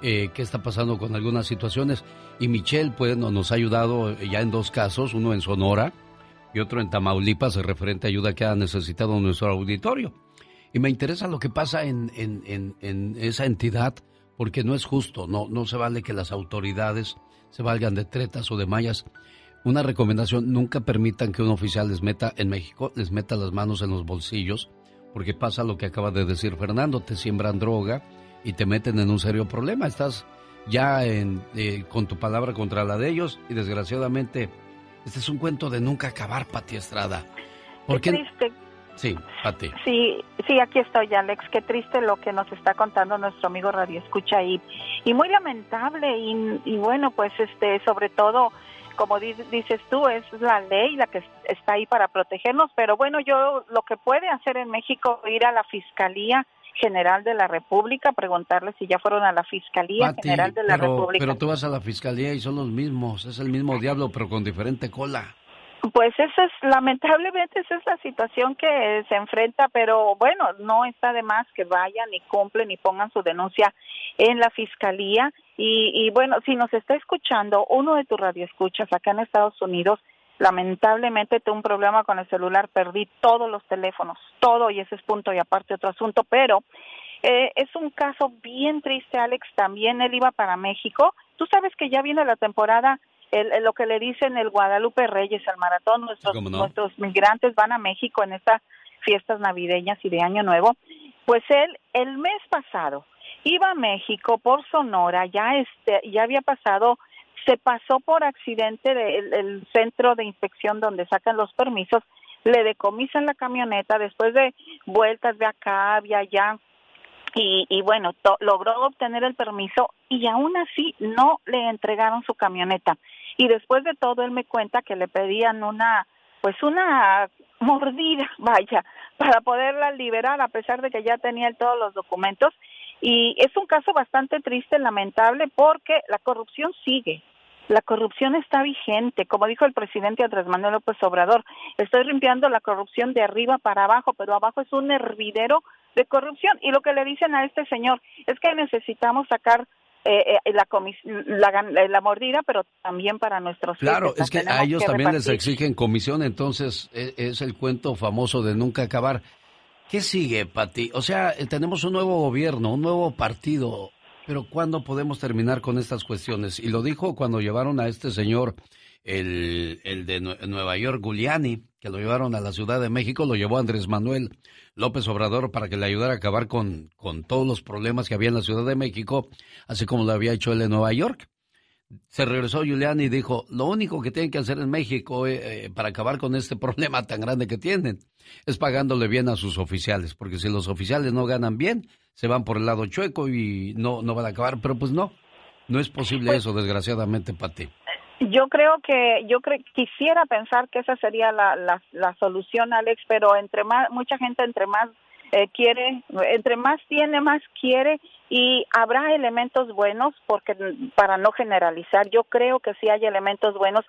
eh, qué está pasando con algunas situaciones. Y Michelle, pues, no- nos ha ayudado ya en dos casos, uno en Sonora y otro en Tamaulipas, referente a ayuda que ha necesitado nuestro auditorio. Y me interesa lo que pasa en, en- en- en esa entidad, porque no es justo, no, no se vale que las autoridades se valgan de tretas o de mallas. Una recomendación, nunca permitan que un oficial les meta en México, les meta las manos en los bolsillos, porque pasa lo que acaba de decir Fernando, te siembran droga y te meten en un serio problema. Estás ya en, eh, con tu palabra contra la de ellos y desgraciadamente este es un cuento de nunca acabar, Pati Estrada. ¿Por Qué triste. Sí, Pati. Sí, sí, aquí estoy, Alex. Qué triste lo que nos está contando nuestro amigo Radio Escucha ahí. Y muy lamentable. Y, y bueno, pues este, sobre todo, como di- dices tú, es la ley la que está ahí para protegernos. Pero bueno, yo lo que puede hacer en México, ir a la Fiscalía General de la República, preguntarle si ya fueron a la Fiscalía Pati, General de la pero, República. pero tú vas a la fiscalía y son los mismos, es el mismo diablo pero con diferente cola. Pues esa es, lamentablemente, esa es la situación que se enfrenta, pero bueno, no está de más que vayan y cumplen y pongan su denuncia en la fiscalía. Y, y bueno, si nos está escuchando uno de tus radioescuchas acá en Estados Unidos, lamentablemente tuve un problema con el celular, perdí todos los teléfonos, todo, y ese es punto y aparte otro asunto, pero eh, es un caso bien triste, Alex, también él iba para México. Tú sabes que ya viene la temporada el, el- lo que le dicen el Guadalupe Reyes, el maratón, nuestros, no. nuestros migrantes van a México en estas fiestas navideñas y de Año Nuevo. Pues él, el mes pasado, iba a México por Sonora, ya este, ya había pasado, se pasó por accidente del el centro de inspección donde sacan los permisos, le decomisan la camioneta después de vueltas de acá, de allá, y, bueno, logró obtener el permiso y aún así no le entregaron su camioneta. Y después de todo, él me cuenta que le pedían una, pues una mordida, <laughs> vaya, para poderla liberar a pesar de que ya tenía todos los documentos. Y es un caso bastante triste, lamentable, porque la corrupción sigue. La corrupción está vigente, como dijo el presidente Andrés Manuel López Obrador. Estoy limpiando la corrupción de arriba para abajo, pero abajo es un hervidero de corrupción. Y lo que le dicen a este señor es que necesitamos sacar eh, eh, la, comis- la, mordida, pero también para nuestros Claro, es que a ellos que también les exigen comisión, entonces e- es el cuento famoso de nunca acabar. ¿Qué sigue, Pati? O sea, eh, tenemos un nuevo gobierno, un nuevo partido, pero ¿cuándo podemos terminar con estas cuestiones? Y lo dijo cuando llevaron a este señor, el, el de Nue- Nueva York, Giuliani, que lo llevaron a la Ciudad de México, lo llevó Andrés Manuel López Obrador para que le ayudara a acabar con, con todos los problemas que había en la Ciudad de México, así como lo había hecho él en Nueva York. Se regresó Julián y dijo, lo único que tienen que hacer en México eh, eh, para acabar con este <laughs> problema tan grande que tienen es pagándole bien a sus oficiales, porque si los oficiales no ganan bien, se van por el lado chueco y no, no van a acabar, pero pues no, no es posible Pues eso, desgraciadamente, para ti. Yo creo que, yo cre- quisiera pensar que esa sería la, la, la solución, Alex, pero entre más, mucha gente entre más eh, quiere, entre más tiene, más quiere y habrá elementos buenos, porque para no generalizar, yo creo que sí hay elementos buenos.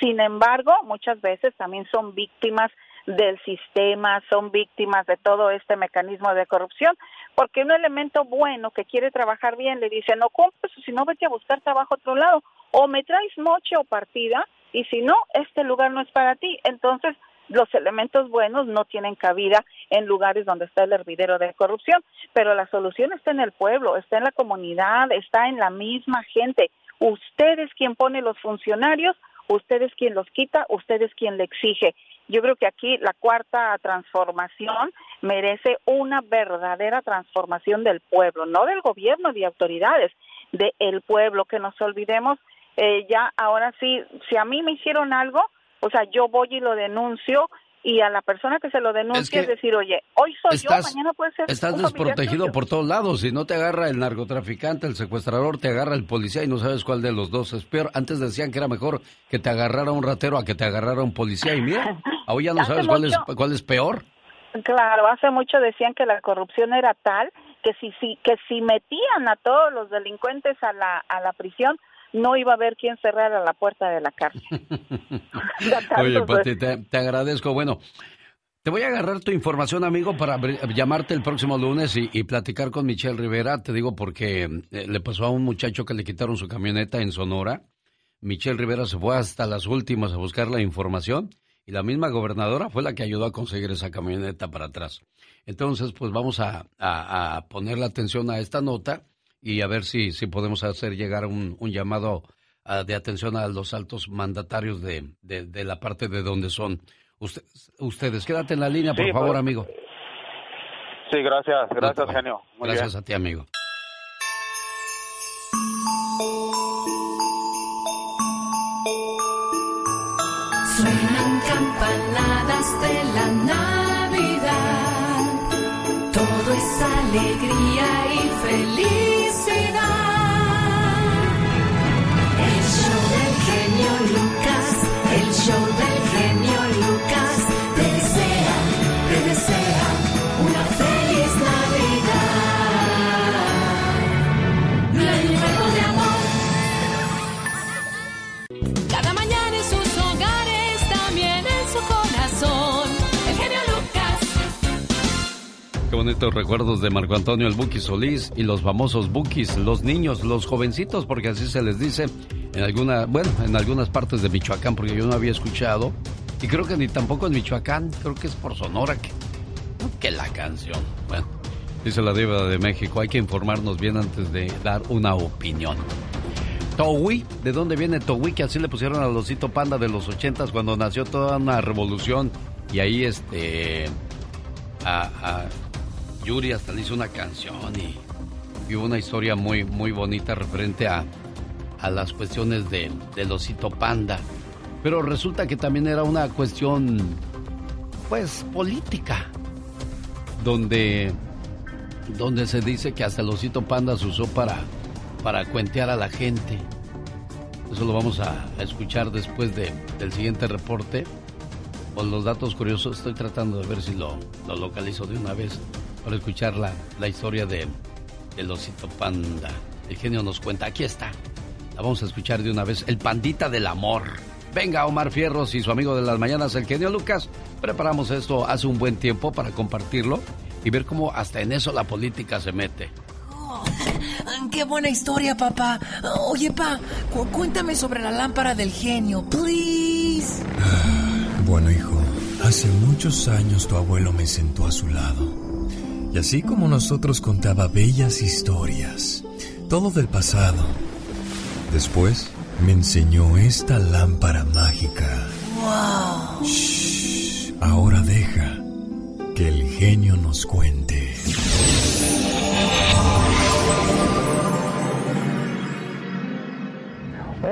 Sin embargo, muchas veces también son víctimas del sistema, son víctimas de todo este mecanismo de corrupción, porque un elemento bueno que quiere trabajar bien le dice, no cumples, si no vete a buscar trabajo a otro lado, o me traes noche o partida, y si no, este lugar no es para ti. Entonces, los elementos buenos no tienen cabida en lugares donde está el hervidero de corrupción, pero la solución está en el pueblo, está en la comunidad, está en la misma gente. Usted es quien pone los funcionarios, usted es quien los quita, usted es quien le exige. Yo creo que aquí la cuarta transformación merece una verdadera transformación del pueblo, no del gobierno ni de autoridades, del pueblo, que nos olvidemos eh, ya ahora sí, si a mí me hicieron algo, o sea, yo voy y lo denuncio y a la persona que se lo denuncie es, que decir, oye, hoy soy estás- yo, mañana puede ser Estás un desprotegido por todos lados. Si no te agarra el narcotraficante, el secuestrador, te agarra el policía y no sabes cuál de los dos es peor. Antes decían que era mejor que te agarrara un ratero a que te agarrara un policía. Y mira, <laughs> ahora ya no Hace sabes cuál es, cuál es peor. Claro, hace mucho decían que la corrupción era tal que si, si que si metían a todos los delincuentes a la a la prisión no iba a haber quien cerrara la puerta de la cárcel. <laughs> <laughs> Oye, pues. Pati, te, te agradezco. Bueno, te voy a agarrar tu información, amigo, para llamarte el próximo lunes y, y platicar con Michelle Rivera. Te digo porque eh, le pasó a un muchacho que le quitaron su camioneta en Sonora. Michelle Rivera se fue hasta las últimas a buscar la información y la misma gobernadora fue la que ayudó a conseguir esa camioneta para atrás. Entonces, pues vamos a, a, a ponerle atención a esta nota y a ver si, si podemos hacer llegar un, un llamado ah, de atención a los altos mandatarios de, de, de la parte de donde son ustedes. ustedes. Quédate en la línea, por Sí, favor, pues. amigo. Sí, gracias, gracias, genio. Muy Gracias bien. a ti, amigo. Suenan campanadas de la Navidad. Todo es alegría y felicidad. El show del genio Lucas, el show del genio Lucas, Qué bonitos recuerdos de Marco Antonio el Buki Solís y los famosos Bukis, los niños, los jovencitos, porque así se les dice en alguna, bueno, en algunas partes de Michoacán, porque yo no había escuchado y creo que ni tampoco en Michoacán, creo que es por Sonora que, que la canción. Bueno, dice la diva de México, hay que informarnos bien antes de dar una opinión. Towi, ¿de dónde viene Towi? Que así le pusieron al osito panda de los ochentas cuando nació toda una revolución y ahí este a, a Yuri hasta le hizo una canción y, y una historia muy muy bonita referente a, a las cuestiones de, del osito panda. Pero resulta que también era una cuestión pues política donde donde se dice que hasta el osito panda se usó para para cuentear a la gente. Eso lo vamos a, a escuchar después de, del siguiente reporte. Por los datos curiosos, estoy tratando de ver si lo, lo localizo de una vez para escuchar la, la historia de, del osito panda. El genio nos cuenta, aquí está. La vamos a escuchar de una vez, el pandita del amor. Venga, Omar Fierros y su amigo de las mañanas, el genio Lucas. Preparamos esto hace un buen tiempo para compartirlo y ver cómo hasta en eso la política se mete. ¡Qué buena historia, papá! Oye, pa, cu- cuéntame sobre la lámpara del genio, please. Bueno, hijo, hace muchos años tu abuelo me sentó a su lado. Y así como nosotros contaba bellas historias, todo del pasado. Después me enseñó esta lámpara mágica. ¡Wow! Shh. Ahora deja que el genio nos cuente.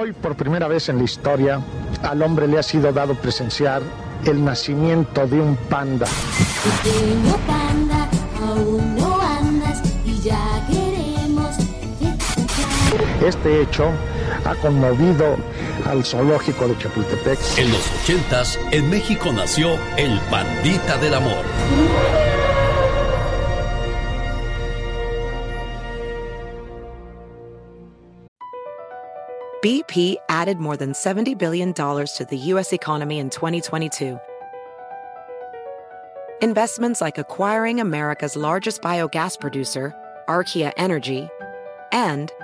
Hoy, por primera vez en la historia, al hombre le ha sido dado presenciar el nacimiento de un panda. Pequeño panda, Este hecho ha conmovido al zoológico de Chapultepec. En los ochentas, en México nació el Pandita del Amor. BP added more than $70 billion to the U.S. economy in 2022. Investments like acquiring America's largest biogas producer, Archaea Energy, and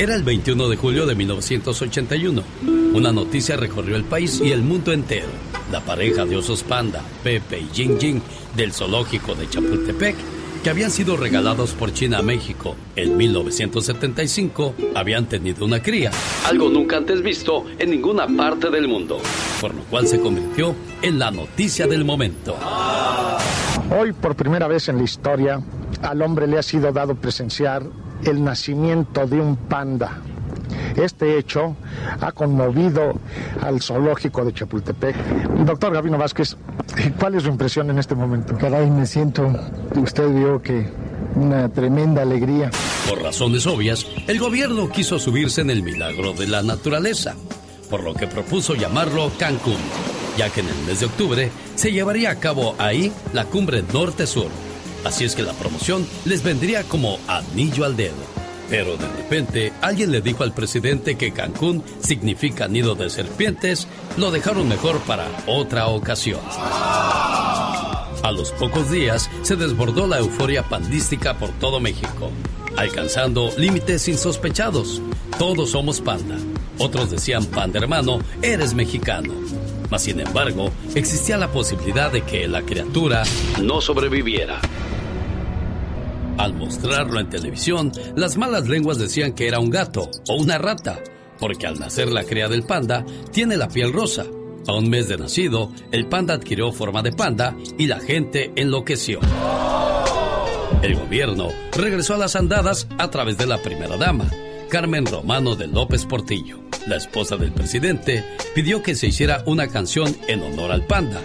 Era el 21 de julio de 1981. Una noticia recorrió el país y el mundo entero. La pareja de osos panda, Pepe y Jing Jing, del zoológico de Chapultepec, que habían sido regalados por China a México en 1975, habían tenido una cría, algo nunca antes visto en ninguna parte del mundo, por lo cual se convirtió en la noticia del momento. Hoy, por primera vez en la historia, al hombre le ha sido dado presenciar el nacimiento de un panda. Este hecho ha conmovido al zoológico de Chapultepec. Doctor Gabino Vázquez, ¿cuál es su impresión en este momento? Caray, me siento, usted vio que una tremenda alegría. Por razones obvias, el gobierno quiso subirse en el milagro de la naturaleza, por lo que propuso llamarlo Cancún, ya que en el mes de octubre se llevaría a cabo ahí la cumbre norte-sur. Así es que la promoción les vendría como anillo al dedo. Pero de repente alguien le dijo al presidente que Cancún significa nido de serpientes, lo dejaron mejor para otra ocasión. A los pocos días se desbordó la euforia pandística por todo México, alcanzando límites insospechados. Todos somos panda. Otros decían, panda hermano, eres mexicano. Mas sin embargo, existía la posibilidad de que la criatura no sobreviviera. Al mostrarlo en televisión, las malas lenguas decían que era un gato o una rata, porque al nacer la cría del panda tiene la piel rosa. A un mes de nacido, el panda adquirió forma de panda y la gente enloqueció. El gobierno regresó a las andadas a través de la primera dama, Carmen Romano de López Portillo. La esposa del presidente pidió que se hiciera una canción en honor al panda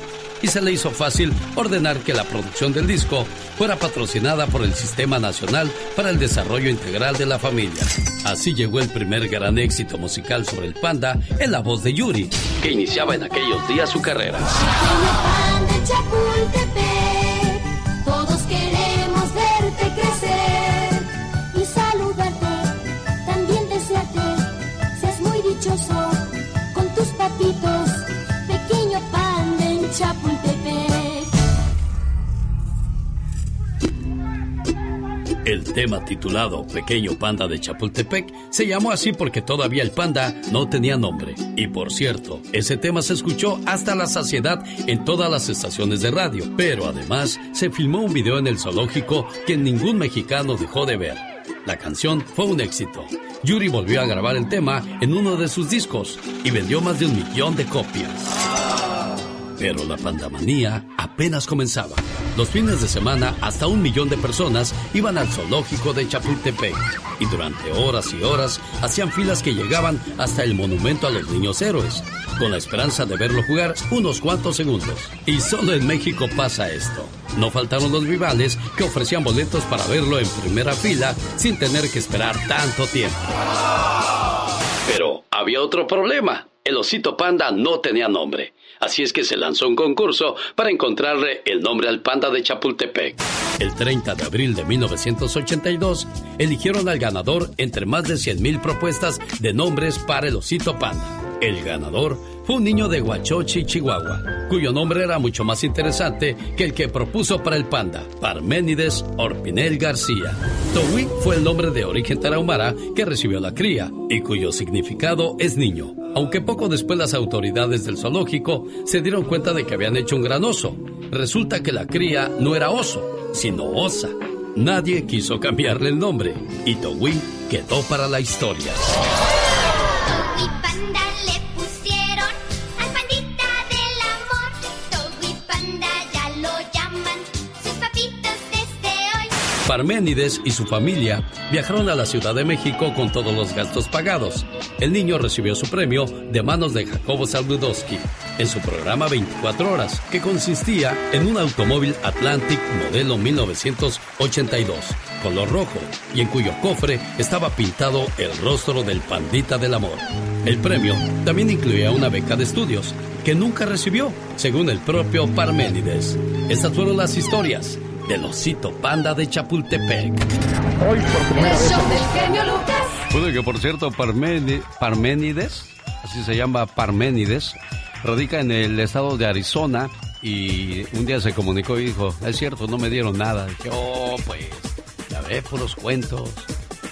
y se le hizo fácil ordenar que la producción del disco fuera patrocinada por el Sistema Nacional para el Desarrollo Integral de la Familia. Así llegó el primer gran éxito musical sobre el panda en la voz de Yuri, que iniciaba en aquellos días su carrera. El tema titulado Pequeño Panda de Chapultepec se llamó así porque todavía el panda no tenía nombre. Y por cierto, ese tema se escuchó hasta la saciedad en todas las estaciones de radio. Pero además se filmó un video en el zoológico que ningún mexicano dejó de ver. La canción fue un éxito. Yuri volvió a grabar el tema en uno de sus discos y vendió más de un millón de copias. Pero la pandamanía apenas comenzaba. Los fines de semana, hasta un millón de personas iban al zoológico de Chapultepec. Y durante horas y horas hacían filas que llegaban hasta el monumento a los niños héroes, con la esperanza de verlo jugar unos cuantos segundos. Y solo en México pasa esto. No faltaron los rivales que ofrecían boletos para verlo en primera fila sin tener que esperar tanto tiempo. Pero había otro problema. El osito panda no tenía nombre. Así es que se lanzó un concurso para encontrarle el nombre al panda de Chapultepec. El 30 de abril de 1982, eligieron al ganador entre más de 100.000 propuestas de nombres para el osito panda. El ganador fue un niño de Huachochi, Chihuahua, cuyo nombre era mucho más interesante que el que propuso para el panda, Parménides Orpinel García. Towi fue el nombre de origen tarahumara que recibió la cría y cuyo significado es niño. Aunque poco después las autoridades del zoológico se dieron cuenta de que habían hecho un gran oso. Resulta que la cría no era oso, sino osa. Nadie quiso cambiarle el nombre y Towi quedó para la historia. Parménides y su familia viajaron a la Ciudad de México con todos los gastos pagados. El niño recibió su premio de manos de Jacobo Saludowski en su programa 24 horas, que consistía en un automóvil Atlantic modelo 1982, color rojo, y en cuyo cofre estaba pintado el rostro del pandita del amor. El premio también incluía una beca de estudios, que nunca recibió, según el propio Parménides. Estas fueron las historias del osito panda de Chapultepec. Hoy por primera vez. show del genio Lucas. Bueno, que por cierto, Parménides, así se llama Parménides, radica en el estado de Arizona y un día se comunicó y dijo, es cierto, no me dieron nada. Dije, oh, pues, ya ve, puros cuentos.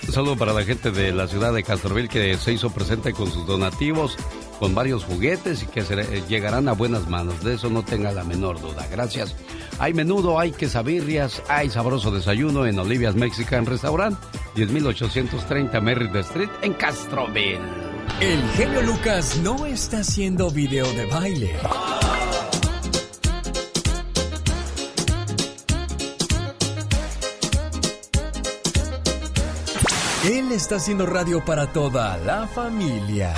Un saludo para la gente de la ciudad de Castroville que se hizo presente con sus donativos, con varios juguetes y que se- eh, llegarán a buenas manos. De eso no tenga la menor duda. Gracias. Hay menudo, hay quesabirrias, hay sabroso desayuno en Olivia's Mexican Restaurant, 10830 Merritt Street en Castroville. El genio Lucas no está haciendo video de baile. Él está haciendo radio para toda la familia.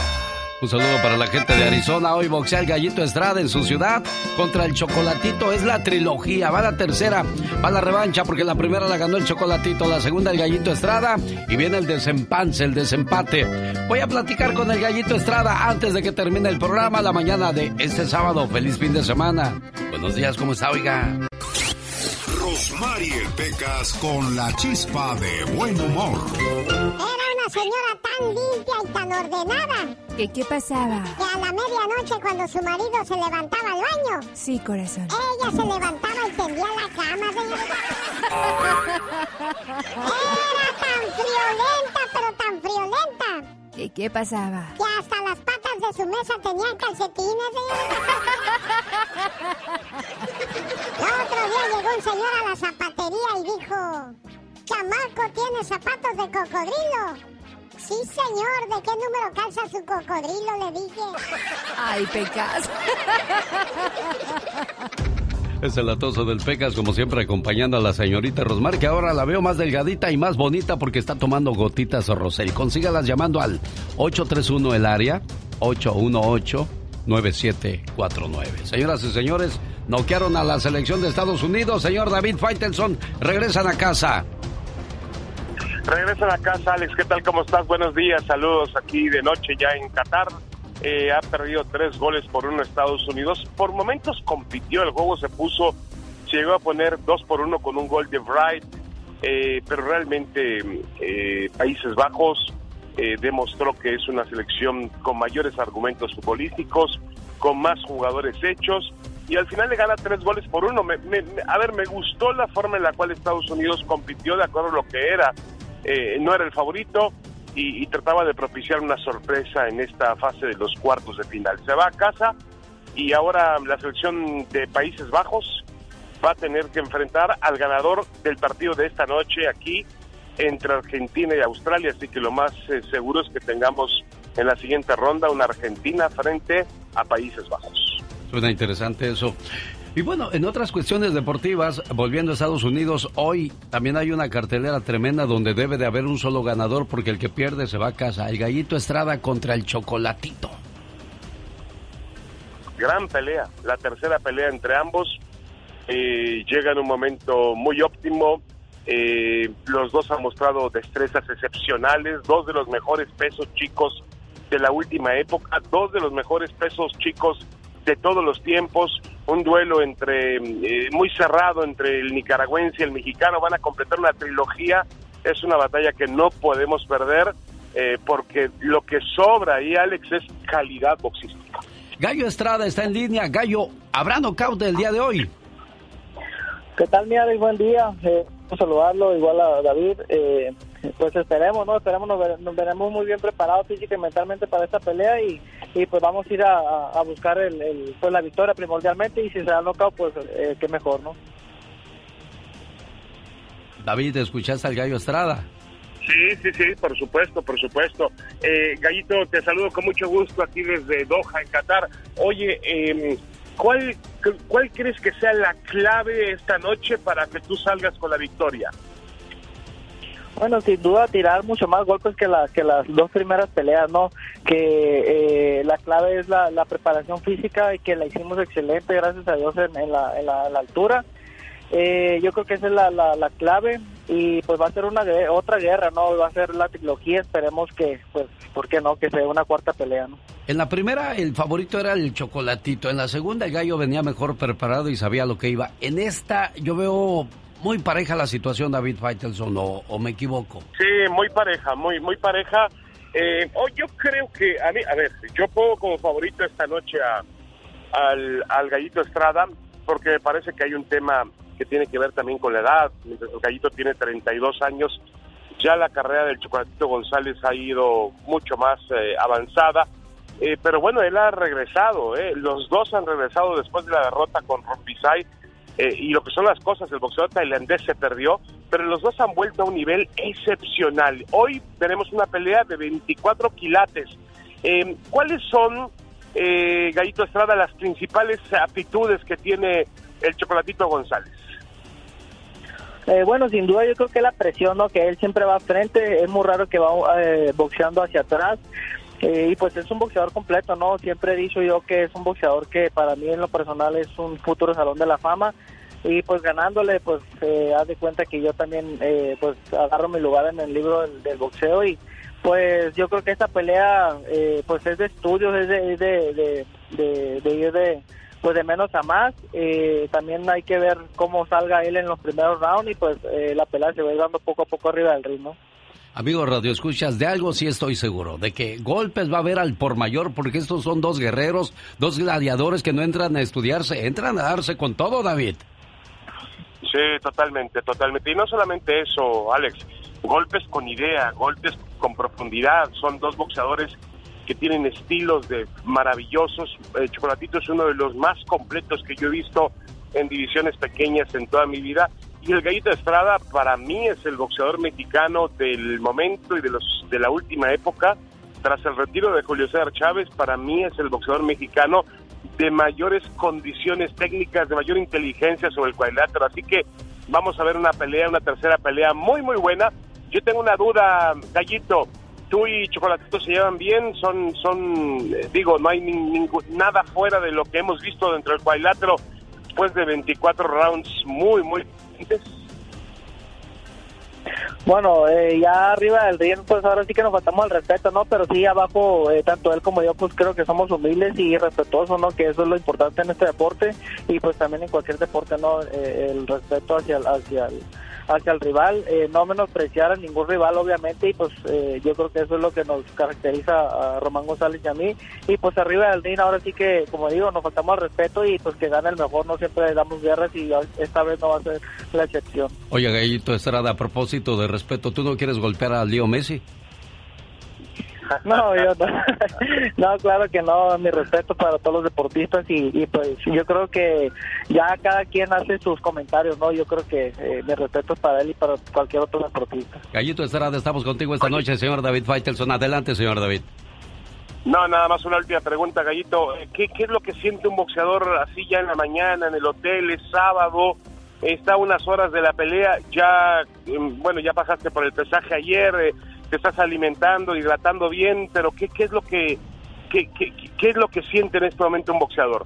Un saludo para la gente de Arizona. Hoy boxea el Gallito Estrada en su ciudad contra el Chocolatito. Es la trilogía. Va la tercera. Va la revancha porque la primera la ganó el Chocolatito, la segunda el Gallito Estrada y viene el desempance, el desempate. Voy a platicar con el Gallito Estrada antes de que termine el programa la mañana de este sábado. Feliz fin de semana. Buenos días, ¿cómo está, oiga? Rosmarie Pecas con la chispa de buen humor. Una señora tan limpia y tan ordenada ¿Qué, qué pasaba? que a la medianoche cuando su marido se levantaba al baño, Sí, corazón. ella se levantaba y tendía la cama, señorita. Era tan friolenta, pero tan friolenta, ¿Qué, qué pasaba? que hasta las patas de su mesa tenían calcetines, señorita. El otro día llegó un señor a la zapatería y dijo, chamaco, ¿tiene zapatos de cocodrilo? Sí, señor, ¿de qué número calza su cocodrilo? Le dije. Ay, pecas. <laughs> Es el atoso del Pecas, como siempre, acompañando a la señorita Rosmar, que ahora la veo más delgadita y más bonita porque está tomando gotitas Rosel. Consígalas llamando al 831 el área 818-9749. Señoras y señores, noquearon a la selección de Estados Unidos. Señor David Faitelson, regresan a casa. Regresan a casa, Alex. ¿Qué tal? ¿Cómo estás? Buenos días. Saludos aquí de noche ya en Qatar. Eh, ha perdido tres goles por uno Estados Unidos. Por momentos compitió, el juego se puso, se llegó a poner dos por uno con un gol de Wright, eh, pero realmente eh, Países Bajos eh, demostró que es una selección con mayores argumentos futbolísticos, con más jugadores hechos y al final le gana tres goles por uno. Me- me- a ver, me gustó la forma en la cual Estados Unidos compitió de acuerdo a lo que era. Eh, no era el favorito y, trataba de propiciar una sorpresa en esta fase de los cuartos de final. Se va a casa y ahora la selección de Países Bajos va a tener que enfrentar al ganador del partido de esta noche aquí entre Argentina y Australia, así que lo más eh, seguro es que tengamos en la siguiente ronda una Argentina frente a Países Bajos. Suena interesante eso. Y bueno, en otras cuestiones deportivas, volviendo a Estados Unidos, hoy también hay una cartelera tremenda donde debe de haber un solo ganador porque el que pierde se va a casa. El gallito Estrada contra el chocolatito. Gran pelea, la tercera pelea entre ambos. Eh, llega en un momento muy óptimo. Eh, los dos han mostrado destrezas excepcionales, dos de los mejores pesos chicos de la última época, dos de los mejores pesos chicos de todos los tiempos, un duelo entre eh, muy cerrado entre el nicaragüense y el mexicano, van a completar una trilogía, es una batalla que no podemos perder eh, porque lo que sobra ahí, Alex, es calidad boxística. Gallo Estrada está en línea. Gallo, ¿habrá knockout el día de hoy? ¿Qué tal, mi Alex? Buen día. Eh, saludarlo, igual a David. Eh, pues esperemos, ¿no? Esperemos, nos, ver- nos veremos muy bien preparados física y mentalmente para esta pelea y, y pues vamos a ir a, a- buscar el, el- pues la victoria primordialmente y si se da knockout, pues eh, qué mejor, ¿no? David, ¿escuchaste al Gallo Estrada? Sí, sí, sí, por supuesto, por supuesto. Eh, Gallito, te saludo con mucho gusto aquí desde Doha, en Qatar. Oye, eh, ¿cuál, cu- ¿cuál crees que sea la clave esta noche para que tú salgas con la victoria? Bueno, sin duda tirar mucho más golpes que, la, que las dos primeras peleas, ¿no? Que eh, la clave es la, preparación física y que la hicimos excelente, gracias a Dios, en, la, altura. Eh, yo creo que esa es la, la, la clave y pues va a ser una otra guerra, ¿no? Va a ser la trilogía, esperemos que, pues, ¿por qué no? Que sea una cuarta pelea, ¿no? En la primera, el favorito era el chocolatito. En la segunda, el gallo venía mejor preparado y sabía lo que iba. En esta, yo veo muy pareja la situación, David Faitelson, o, me equivoco. Sí, muy pareja, muy, muy pareja. Eh, oh, yo creo que, a mí, a ver, yo pongo como favorito esta noche a, al, al Gallito Estrada, porque me parece que hay un tema que tiene que ver también con la edad. El Gallito tiene 32 años, ya la carrera del Chocolatito González ha ido mucho más eh, avanzada. Eh, pero bueno, él ha regresado, ¿eh? los dos han regresado después de la derrota con Rompizai. Eh, y lo que son las cosas, el boxeador tailandés se perdió, pero los dos han vuelto a un nivel excepcional. Hoy tenemos una pelea de 24 quilates. Eh, ¿Cuáles son, eh, Gallito Estrada, las principales aptitudes que tiene el Chocolatito González? Eh, bueno, sin duda yo creo que la presión, ¿no? Que él siempre va frente, es muy raro que va eh, boxeando hacia atrás. Eh, y pues es un boxeador completo, ¿no? Siempre he dicho yo que es un boxeador que para mí en lo personal es un futuro salón de la fama. Y pues ganándole, pues eh, haz de cuenta que yo también eh, pues agarro mi lugar en el libro del, del boxeo y pues yo creo que esta pelea eh, pues es de estudios, es de, es de, de, ir de pues de menos a más. Eh, también hay que ver cómo salga él en los primeros rounds y pues eh, la pelea se va a ir dando poco a poco arriba del ritmo. Amigos Radio Escuchas, de algo sí estoy seguro, de que golpes va a haber al por mayor, porque estos son dos guerreros, dos gladiadores que no entran a estudiarse, entran a darse con todo, David. Sí, totalmente, totalmente. Y no solamente eso, Alex, golpes con idea, golpes con profundidad. Son dos boxeadores que tienen estilos de maravillosos. El Chocolatito es uno de los más completos que yo he visto en divisiones pequeñas en toda mi vida. Y el Gallito Estrada para mí es el boxeador mexicano del momento y de los de la última época. Tras el retiro de Julio César Chávez, para mí es el boxeador mexicano de mayores condiciones técnicas, de mayor inteligencia sobre el cuadrilátero. Así que vamos a ver una pelea, una tercera pelea muy, muy buena. Yo tengo una duda, Gallito. Tú y Chocolatito se llevan bien, son, son, eh, digo, no hay ningún- nada fuera de lo que hemos visto dentro del cuadrilátero después de 24 rounds muy, muy Bueno, eh, ya arriba del ring, pues ahora sí que nos faltamos al respeto, ¿no? Pero sí, abajo, eh, tanto él como yo, pues creo que somos humildes y respetuosos, ¿no? Que eso es lo importante en este deporte y pues también en cualquier deporte, ¿no? Eh, el respeto hacia hacia el, hacia el rival, eh, no menospreciar a ningún rival, obviamente, y pues eh, yo creo que eso es lo que nos caracteriza a Román González y a mí. Y pues arriba del ring, ahora sí que, como digo, nos faltamos al respeto y pues que gane el mejor, no siempre damos guerras y esta vez no va a ser la excepción. Oye, Gallito Estrada, a propósito de respeto, ¿tú no quieres golpear a Leo Messi? <laughs> No, yo no. <laughs> No, claro que no. Mi respeto para todos los deportistas y, y, pues yo creo que ya cada quien hace sus comentarios, ¿no? Yo creo que eh, mi respeto es para él y para cualquier otro deportista. Gallito Estrada, estamos contigo esta noche, señor David Faitelson. Adelante, señor David. No, nada más una última pregunta, Gallito. Eh, ¿Qué, ¿Qué es lo que siente un boxeador así ya en la mañana, en el hotel, es sábado, está a unas horas de la pelea, ya, em, bueno, ya pasaste por el pesaje ayer, eh, estás alimentando, hidratando bien, pero ¿qué, qué es lo que qué, qué, qué es lo que siente en este momento un boxeador?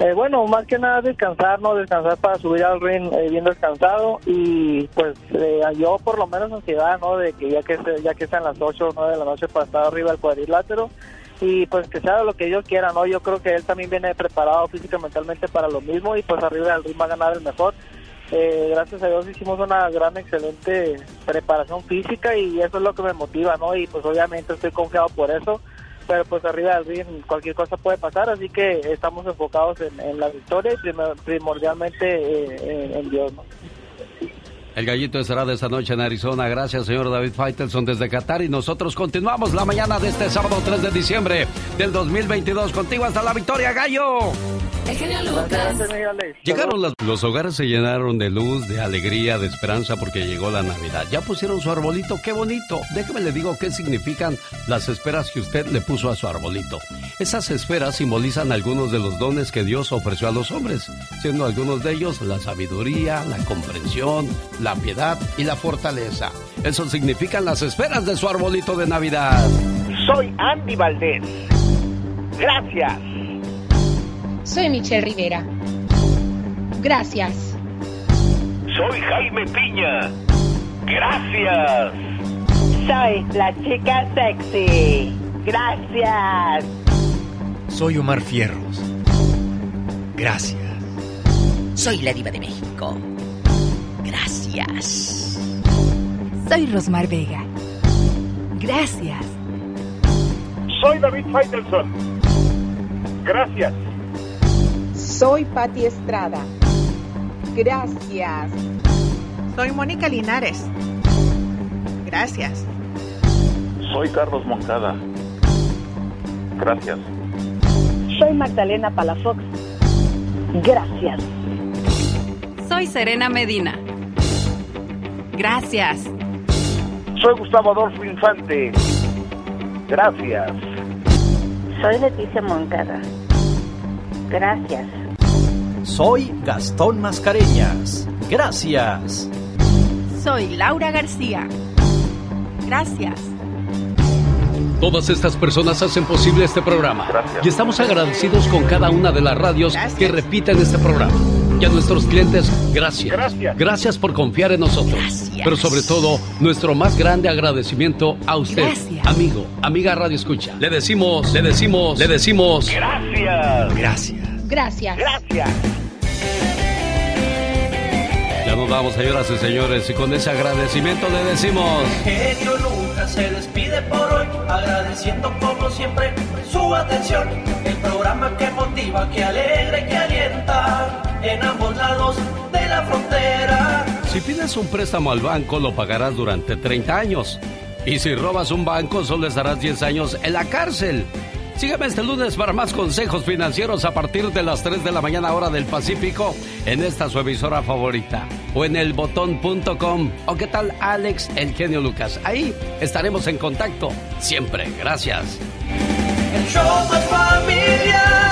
Eh, bueno, más que nada descansar, ¿no? Descansar para subir al ring eh, bien descansado y pues eh, yo por lo menos ansiedad, ¿no? De que ya que ya que sean las 8 o 9 de la noche para estar arriba del cuadrilátero y pues que sea lo que Dios quiera, ¿no? Yo creo que él también viene preparado física mentalmente para lo mismo y pues arriba del ring va a ganar el mejor. Eh, gracias a Dios hicimos una gran, excelente preparación física y eso es lo que me motiva, ¿no? Y pues obviamente estoy confiado por eso, pero pues arriba del ring cualquier cosa puede pasar, así que estamos enfocados en, en la victoria y primordialmente eh, en, en Dios, ¿no? El gallito estará de esta noche en Arizona. Gracias, señor David Faitelson, desde Qatar. Y nosotros continuamos la mañana de este sábado 3 de diciembre del 2022. Contigo hasta la victoria, gallo. El genio Lucas. Llegaron las- los hogares se llenaron de luz, de alegría, de esperanza porque llegó la Navidad. Ya pusieron su arbolito, qué bonito. Déjeme le digo qué significan las esferas que usted le puso a su arbolito. Esas esferas simbolizan algunos de los dones que Dios ofreció a los hombres, siendo algunos de ellos la sabiduría, la comprensión, la piedad y la fortaleza. Eso significan las esferas de su arbolito de Navidad. Soy Andy Valdés. Gracias. Soy Michelle Rivera. Gracias. Soy Jaime Piña. Gracias. Soy la chica sexy. Gracias. Soy Omar Fierros. Gracias. Soy la diva de México. Gracias. Soy Rosmar Vega. Gracias. Soy David Faitelson. Gracias. Soy Patti Estrada. Gracias. Soy Mónica Linares. Gracias. Soy Carlos Moncada. Gracias. Soy Magdalena Palafox. Gracias. Soy Serena Medina. Gracias. Soy Gustavo Adolfo Infante. Gracias. Soy Leticia Moncada. Gracias. Soy Gastón Mascareñas. Gracias. Soy Laura García. Gracias. Todas estas personas hacen posible este programa. Y estamos agradecidos con cada una de las radios que repiten este programa. Y a nuestros clientes, gracias. Gracias. por confiar en nosotros. Pero sobre todo, nuestro más grande agradecimiento a usted, Gracias. amigo, amiga Radio Escucha. Le decimos, le decimos, le decimos. Gracias. Gracias. Gracias. Gracias. Ya nos vamos, señoras y señores, y con ese agradecimiento le decimos. Genio Lucas se despide por hoy, agradeciendo como siempre su atención. El programa que motiva, que alegra y que alienta en ambos lados de la frontera. Si pides un préstamo al banco, lo pagarás durante 30 años. Y si robas un banco, solo estarás 10 años en la cárcel. Sígueme este lunes para más consejos financieros a partir de las 3 de la mañana hora del Pacífico en esta su emisora favorita o en elbotón.com o qué tal Alex El Genio Lucas. Ahí estaremos en contacto siempre. Gracias. El show más familiar,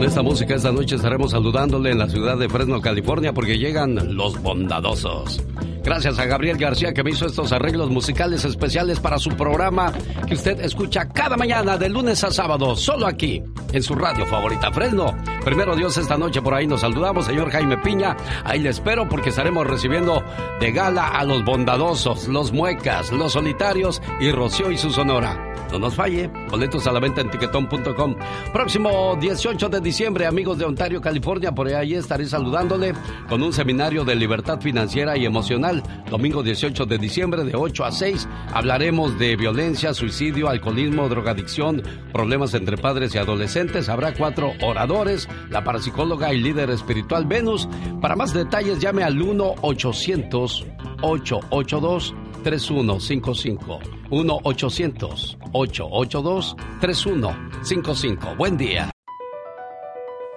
con esta música esta noche estaremos saludándole en la ciudad de Fresno, California, porque llegan los bondadosos. Gracias a Gabriel García que me hizo estos arreglos musicales especiales para su programa que usted escucha cada mañana de lunes a sábado, solo aquí, en su radio favorita Fresno. Primero Dios, esta noche por ahí nos saludamos, señor Jaime Piña. Ahí le espero porque estaremos recibiendo de gala a los bondadosos, los muecas, los solitarios y Rocío y su sonora. No nos falle, boletos a la venta en tiquetón.com. Próximo 18 de diciembre, amigos de Ontario, California, por ahí estaré saludándole con un seminario de libertad financiera y emocional. Domingo 18 de diciembre, de 8 a 6, hablaremos de violencia, suicidio, alcoholismo, drogadicción, problemas entre padres y adolescentes. Habrá cuatro oradores, la parapsicóloga y líder espiritual Venus. Para más detalles, llame al 1-800-882-3155. 1-800-882-3155. Buen día.